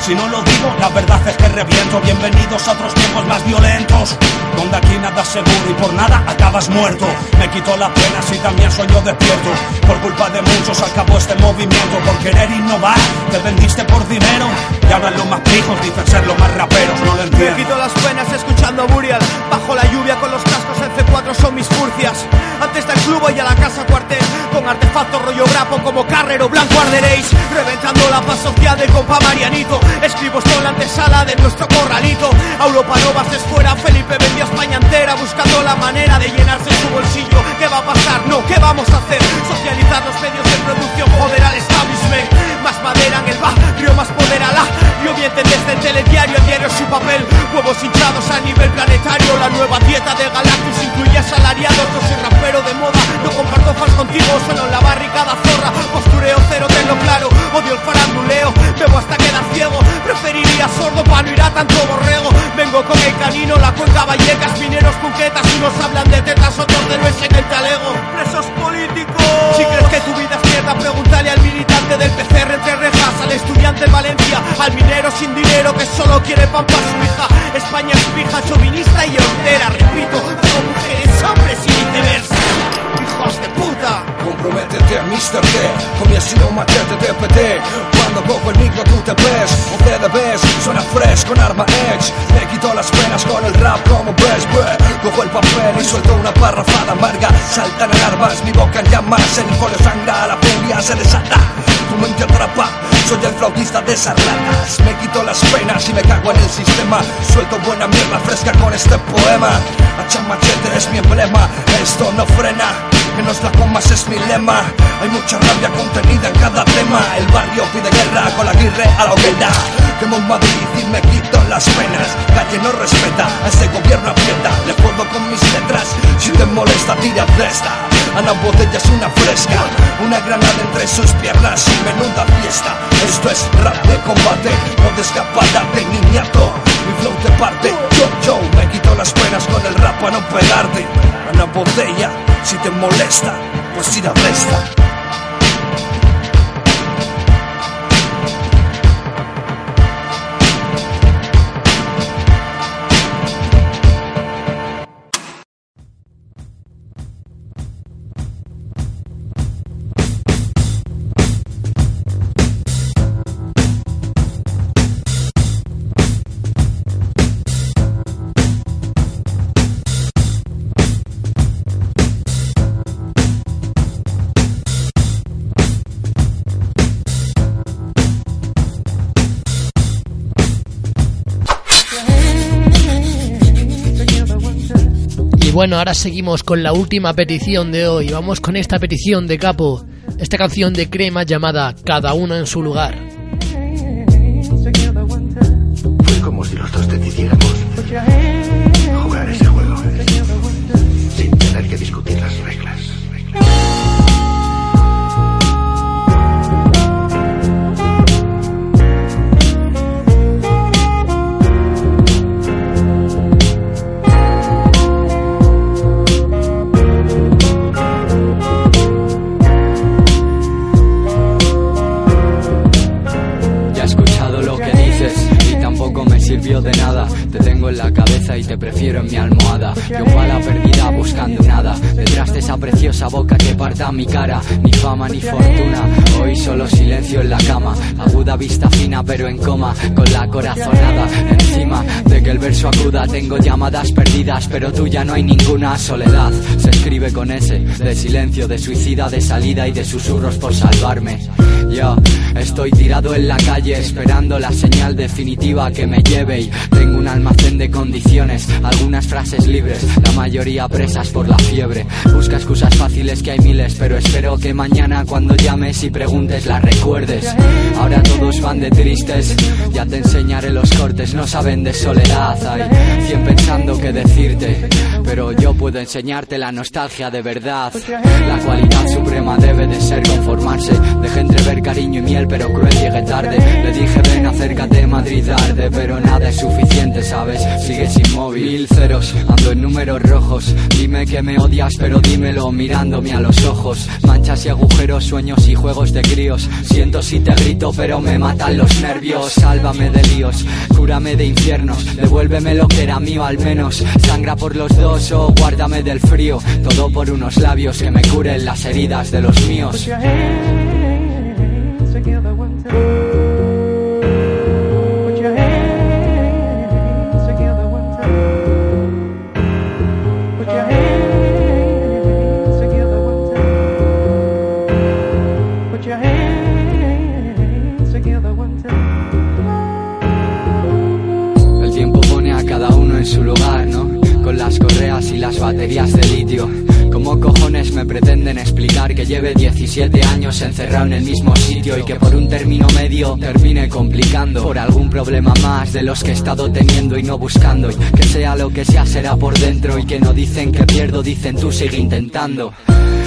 Speaker 34: Si no lo digo, la verdad es que reviento. Bienvenidos a otros tiempos más violentos. Donde aquí nada es seguro y por nada acabas muerto. Me quito la pena si también sueño despierto. Por culpa de muchos acabó este movimiento. Por querer innovar, te vendiste por dinero. Y ahora los más pijos dicen ser los más raperos. No lo entiendo.
Speaker 35: Me quito las penas escuchando Burial. Bajo la lluvia con los cascos en C4 son mis furcias. Antes del club voy a la casa cuartel. Con artefactos rollo grapo como carrero blanco arderéis. Reventando la paz social del compa Marianito. Escribo en la antesala de nuestro corralito. Europa no es fuera. Felipe vendió España entera buscando la manera de llenarse su bolsillo. ¿Qué va a pasar? No, ¿qué vamos a hacer? Socializar los medios de producción, joder al establishment. Más madera en el barrio, más poder a la. Yo mienten desde el telediario, el diario su papel. Huevos hinchados a nivel planetario. La nueva dieta de Galactus incluye asalariados. No soy rapero de moda, no comparto fans contigo. Solo en la barricada zorra. Postureo cero, tenlo claro. Odio el faranduleo, bebo hasta quedar ciego. Preferiría sordo para no ir a tanto borrego. Vengo con el canino, la cuenca Vallecas, mineros cuquetas. Unos hablan de tetas, otros de nuez en el talego. Presos políticos. Si crees que tu vida es mierda, pregúntale al militante del PCR entre rejas, al estudiante en Valencia, al minero sin dinero que solo quiere pan su hija. España es pija, chauvinista y hortera, repito, como mujeres, hombres y viceversa. ¡Hijos de puta!
Speaker 36: Comprométete, Mr. T, con mi estilo machete de PT. Cuando cojo el micro tú te ves, o te debes, suena fresh con arma edge. Me quito las penas con el rap como Bresh, Cojo el papel y suelto una parrafada amarga. Saltan alarmas, mi boca en llamas, el folio sangra, la furia se desata. Tu mente atrapa, soy el flautista de esas ratas. Me quito las penas y me cago en el sistema. Suelto buena mierda fresca con este poema. Hacha machete es mi emblema, esto no frena. Menos la comas es mi lema. Hay mucha rabia contenida en cada tema. El barrio pide guerra con la guirre a la hoguera. Quemo en Madrid y me quito las penas. Calle no respeta, a ese gobierno aprieta. Le puedo con mis letras. Si te molesta, tira de. Ana Botella es una fresca. Una granada entre sus piernas y menuda fiesta. Esto es rap de combate, no de escapada de niñato. Mi flow te parte. Yo, yo me quito las penas con el rap para no pegarte. Ana Botella, si te molesta, pues tira de
Speaker 2: bueno, ahora seguimos con la última petición de hoy. Vamos con esta petición de Capo. esta canción de crema llamada Cada uno en su lugar.
Speaker 37: De nada. Te tengo en la cabeza y te prefiero en mi almohada. Yo bala perdida buscando nada. Detrás de esa preciosa boca que parta mi cara. Ni fama ni fortuna. Hoy solo silencio en la cama. Aguda vista fina pero en coma. Con la corazonada encima de que el verso acuda. Tengo llamadas perdidas pero tú ya no hay ninguna. Soledad se escribe con ese. De silencio, de suicida, de salida y de susurros por salvarme. Yo estoy tirado en la calle esperando la señal definitiva que me lleve y tengo un almacén de condiciones, algunas frases libres, la mayoría presas por la fiebre. Busca excusas fáciles que hay miles, pero espero que mañana cuando llames y preguntes las recuerdes. Ahora todos van de tristes, ya te enseñaré los cortes, no saben de soledad, hay cien pensando que decirte, pero yo puedo enseñarte la nostalgia de verdad. La cualidad suprema debe de ser conformarse, deje entrever cariño y miel, pero cruel llegue tarde. Le dije ven acércate Madrid tarde, pero nada es suficiente, ¿sabes? Sigues inmóvil, mil ceros, ando en números rojos. Dime que me odias, pero dímelo mirándome a los ojos. Manchas y agujeros, sueños y juegos de críos. Siento si te grito, pero me matan los nervios. Sálvame de líos, cúrame de infiernos. Devuélveme lo que era mío al menos. Sangra por los dos guárdame del frío. Todo por unos labios que me curen las heridas de los míos. Correas y las baterías de litio. ¿Cómo cojones me pretenden explicar que lleve 17 años encerrado en el mismo sitio y que por un término medio termine complicando por algún problema más de los que he estado teniendo y no buscando? Y que sea lo que sea será por dentro y que no dicen que pierdo, dicen tú sigue intentando.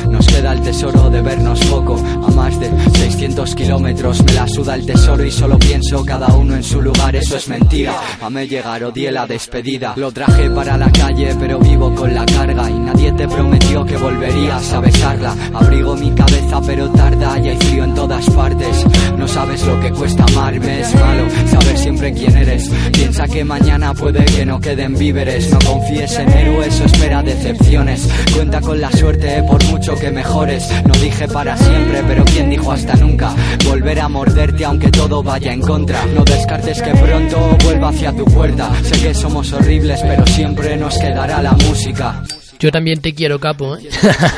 Speaker 37: Nos queda el tesoro de vernos poco, a más de 600 kilómetros. Me la suda el tesoro y solo pienso cada uno en su lugar, eso es mentira. A me llegar, odié la despedida. Lo traje para la calle, pero vivo con la carga. Y nadie te prometió que volverías a besarla. Abrigo mi cabeza, pero tarda y hay frío en todas partes. No sabes lo que cuesta amarme, es malo saber siempre quién eres. Piensa que mañana puede que no queden víveres. No confíes en héroes o espera decepciones. Cuenta con la suerte, por mucho que mejores. No dije para siempre, pero ¿quién dijo hasta nunca? Volver a morderte aunque todo vaya en contra. No descartes que pronto vuelva hacia tu puerta. Sé que somos horribles, pero siempre nos quedará la música.
Speaker 2: Yo también te quiero, capo. ¿eh?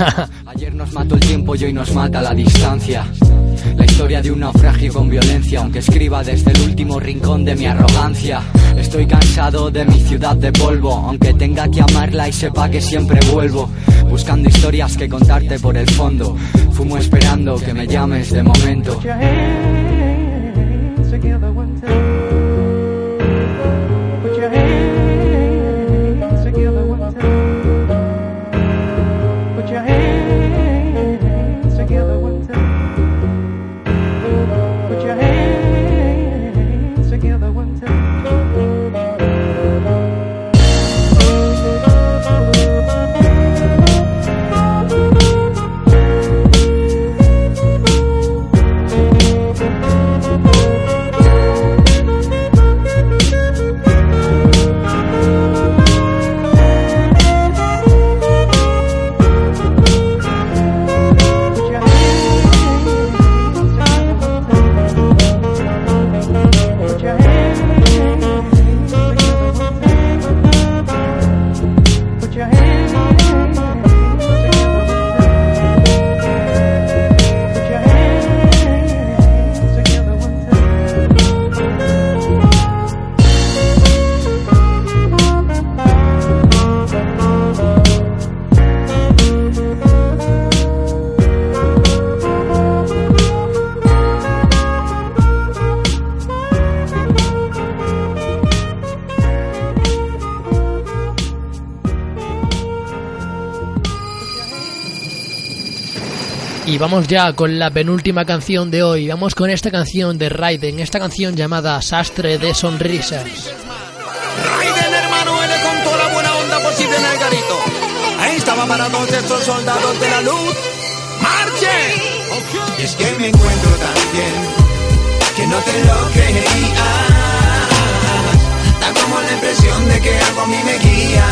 Speaker 2: [LAUGHS]
Speaker 37: Ayer nos mató el tiempo y hoy nos mata la distancia. La historia de un naufragio con violencia, aunque escriba desde el último rincón de mi arrogancia. Estoy cansado de mi ciudad de polvo, aunque tenga que amarla y sepa que siempre vuelvo. Buscando historias que contarte por el fondo. Fumo esperando que me llames de momento.
Speaker 2: Vamos ya con la penúltima canción de hoy. Vamos con esta canción de Raiden, esta canción llamada Sastre de Sonrisas.
Speaker 35: Raiden, hermano, él con toda la buena onda por si tiene el garito. Ahí estaba para todos estos soldados de la luz. ¡Marche!
Speaker 28: Y es que me encuentro tan bien que no te lo creía. Da como la impresión de que algo a mí me guía,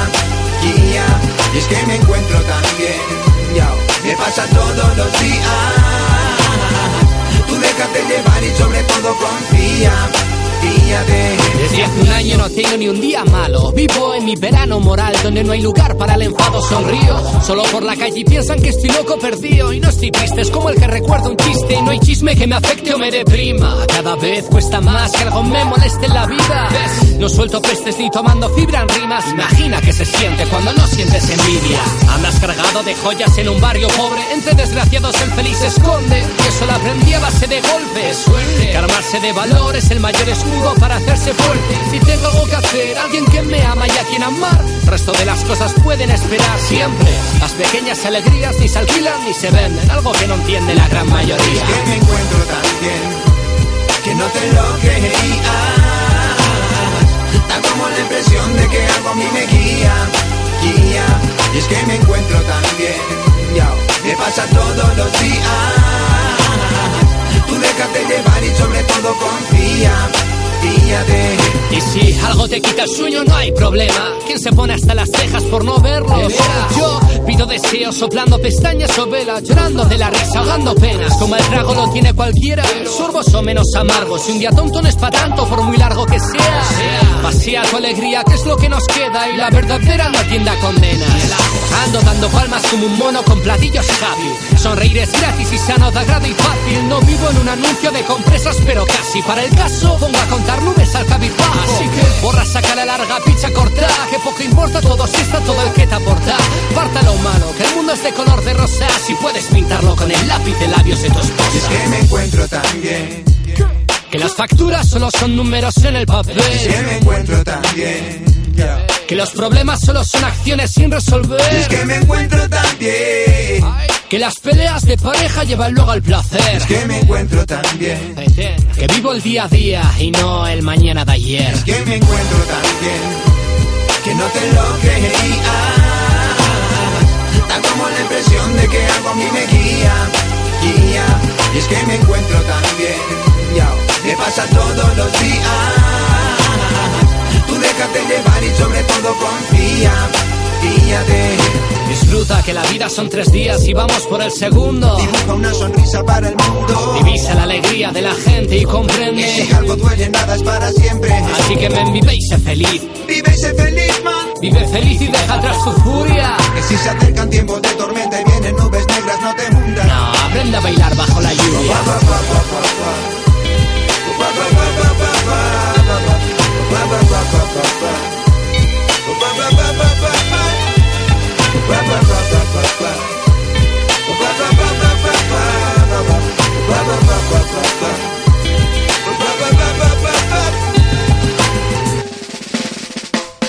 Speaker 28: guía. Y es que me encuentro tan bien, me pasa todos los días. Tú déjate llevar y sobre todo confía.
Speaker 31: Desde hace un año no tengo ni un día malo. Vivo en mi verano moral donde no hay lugar para el enfado. Sonrío solo por la calle y piensan que estoy loco perdido. Y no estoy triste, es como el que recuerda un chiste. Y no hay chisme que me afecte o me deprima. Cada vez cuesta más que algo me moleste en la vida. No suelto pestes ni tomando fibra en rimas. Imagina que se siente cuando no sientes envidia. Andas cargado de joyas en un barrio pobre. Entre desgraciados el feliz esconde. Eso lo aprendí a base de golpes. Suerte. Armarse de valor es el mayor escudo para hacerse fuerte. Si tengo algo que hacer, alguien que me ama y a quien amar, el resto de las cosas pueden esperar siempre. Las pequeñas alegrías ni se alquilan ni se venden, algo que no entiende la gran mayoría.
Speaker 28: Es que me encuentro tan bien que no te lo creía. Da como la impresión de que algo a mí me guía, guía. Y es que me encuentro tan bien, me pasa todos los días. Déjate llevar y sobre todo confía.
Speaker 31: Y si algo te quita el sueño, no hay problema. ¿Quién se pone hasta las cejas por no verlo? Yo pido deseos, soplando pestañas o velas, llorando de la risa, ahogando penas. Como el trago lo tiene cualquiera, sorbos o menos amargos. Si un día tonto no es para tanto, por muy largo que sea. Pasea tu alegría, que es lo que nos queda. Y la verdadera no atienda condenas. Ando dando palmas como un mono con platillos Javi. Sonreír es gratis y sano de agrado y fácil. No vivo en un anuncio de compresas, pero casi. Para el caso, pongo a contar nubes al cabizbajo. Así que borra, saca la larga, picha corta. Que poco importa todo si está todo el que te aporta. Parta lo humano, que el mundo es de color de rosa. Si puedes pintarlo con el lápiz de labios de tu esposa.
Speaker 28: Es que me encuentro tan bien.
Speaker 31: Que las facturas solo son números en el papel.
Speaker 28: Es que me encuentro tan bien.
Speaker 31: Que los problemas solo son acciones sin resolver.
Speaker 28: Es que me encuentro tan bien.
Speaker 31: Que las peleas de pareja llevan luego al placer.
Speaker 28: Es que me encuentro tan bien.
Speaker 31: Que vivo el día a día y no el mañana de ayer.
Speaker 28: Es que me encuentro tan bien. Que no te lo creía. Da como la impresión de que algo a mí me guía, guía. Y es que me encuentro tan bien. Me pasa todos los días. Déjate llevar y sobre todo confía. Fíjate.
Speaker 31: Disfruta que la vida son tres días y vamos por el segundo.
Speaker 28: Dibuja una sonrisa para el mundo.
Speaker 31: Divisa la alegría de la gente y comprende.
Speaker 28: Que si algo duele, nada es para siempre.
Speaker 31: Así que ven, vive y sé feliz.
Speaker 28: Vive y sé feliz, man.
Speaker 31: Vive feliz y deja atrás tu furia.
Speaker 28: Que si se acercan tiempos de tormenta y vienen nubes negras, no te hundas.
Speaker 31: No, aprende a bailar bajo la lluvia.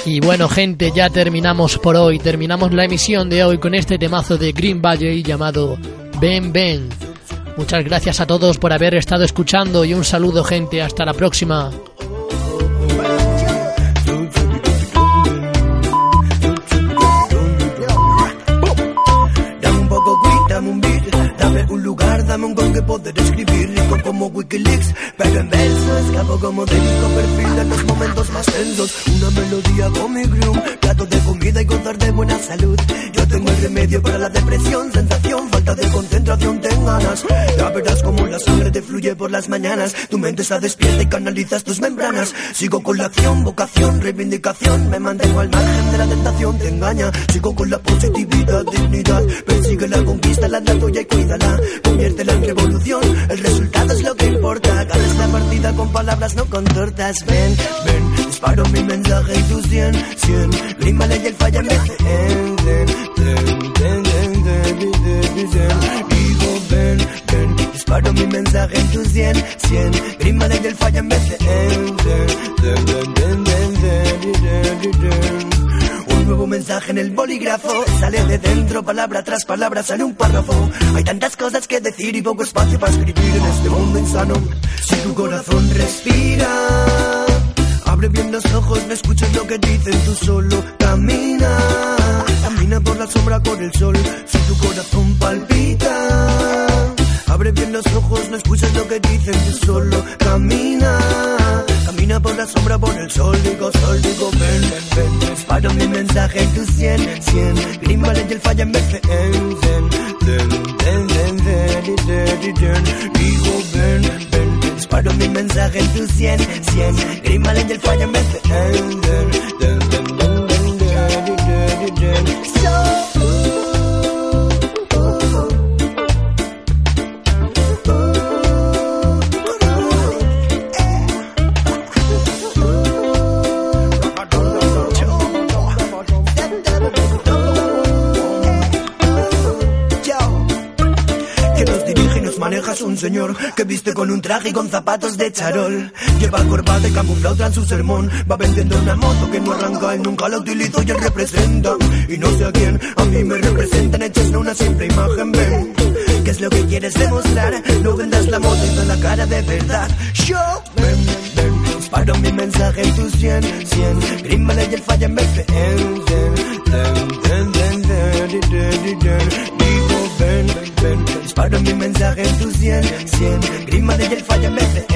Speaker 2: Y bueno gente, ya terminamos por hoy, terminamos la emisión de hoy con este temazo de Green Valley llamado Ben Ben. Muchas gracias a todos por haber estado escuchando y un saludo gente, hasta la próxima.
Speaker 23: Poder escribir rico como Wikileaks, pero en verso escapo como de perfil en los momentos más tensos. Una melodía con mi groove, plato de comida y gozar de buena salud. Tengo el remedio para la depresión, sensación, falta de concentración, ten ganas. Ya verás como la sangre te fluye por las mañanas, tu mente está despierta y canalizas tus membranas. Sigo con la acción, vocación, reivindicación, me mantengo al margen de la tentación, te engaña. Sigo con la positividad, dignidad, persigue la conquista, la tuya y cuídala. Conviértela en revolución, el resultado es lo que importa. Ganas la partida con palabras, no con tortas. Ven, ven, disparo mi mensaje y tu cien, cien. Rímale y el falla me güzel Den den de bir de güzel Digo ven ven Disparo mi mensaje en tus cien cien Grima de del falla en vez de en Den den den den den den den un nuevo mensaje en el bolígrafo Sale de dentro, palabra tras palabra, sale un párrafo Hay tantas cosas que decir y poco espacio para escribir en este mundo insano. Si tu corazón respira Abre bien los ojos, no escuches lo que dicen, tú solo camina. Camina por la sombra con el sol, si tu corazón palpita. Abre bien los ojos, no escuches lo que dicen, tú solo camina. Camina por la sombra, por el sol, digo sol, digo ven, ven, ven. Disparo mi mensaje en tu cien, cien. Y el falla en vez de en, den, den, den. Digo ven, ven, ven. Disparo mi mensaje en tu 100, 100. Grimal y el fallo me hace. So es un señor que viste con un traje y con zapatos de charol. Lleva corbata y camuflado tras su sermón. Va vendiendo una moto que no arranca, él nunca la utilizo y él representa. Y no sé a quién, a mí me representan hechos en una simple imagen. Ven, ¿qué es lo que quieres demostrar? No vendas la moto y da la cara de verdad. Yo, ven, ven, ven. Mi mensaje en tus 100, 100. Grímale y el falla en vez de en, den, den, den, den, den, den, den, den. Digo, ven, ven, ven. Disparo mi mensaje en tus 100, 100. Grímale y el falla de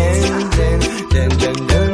Speaker 23: den, den, den.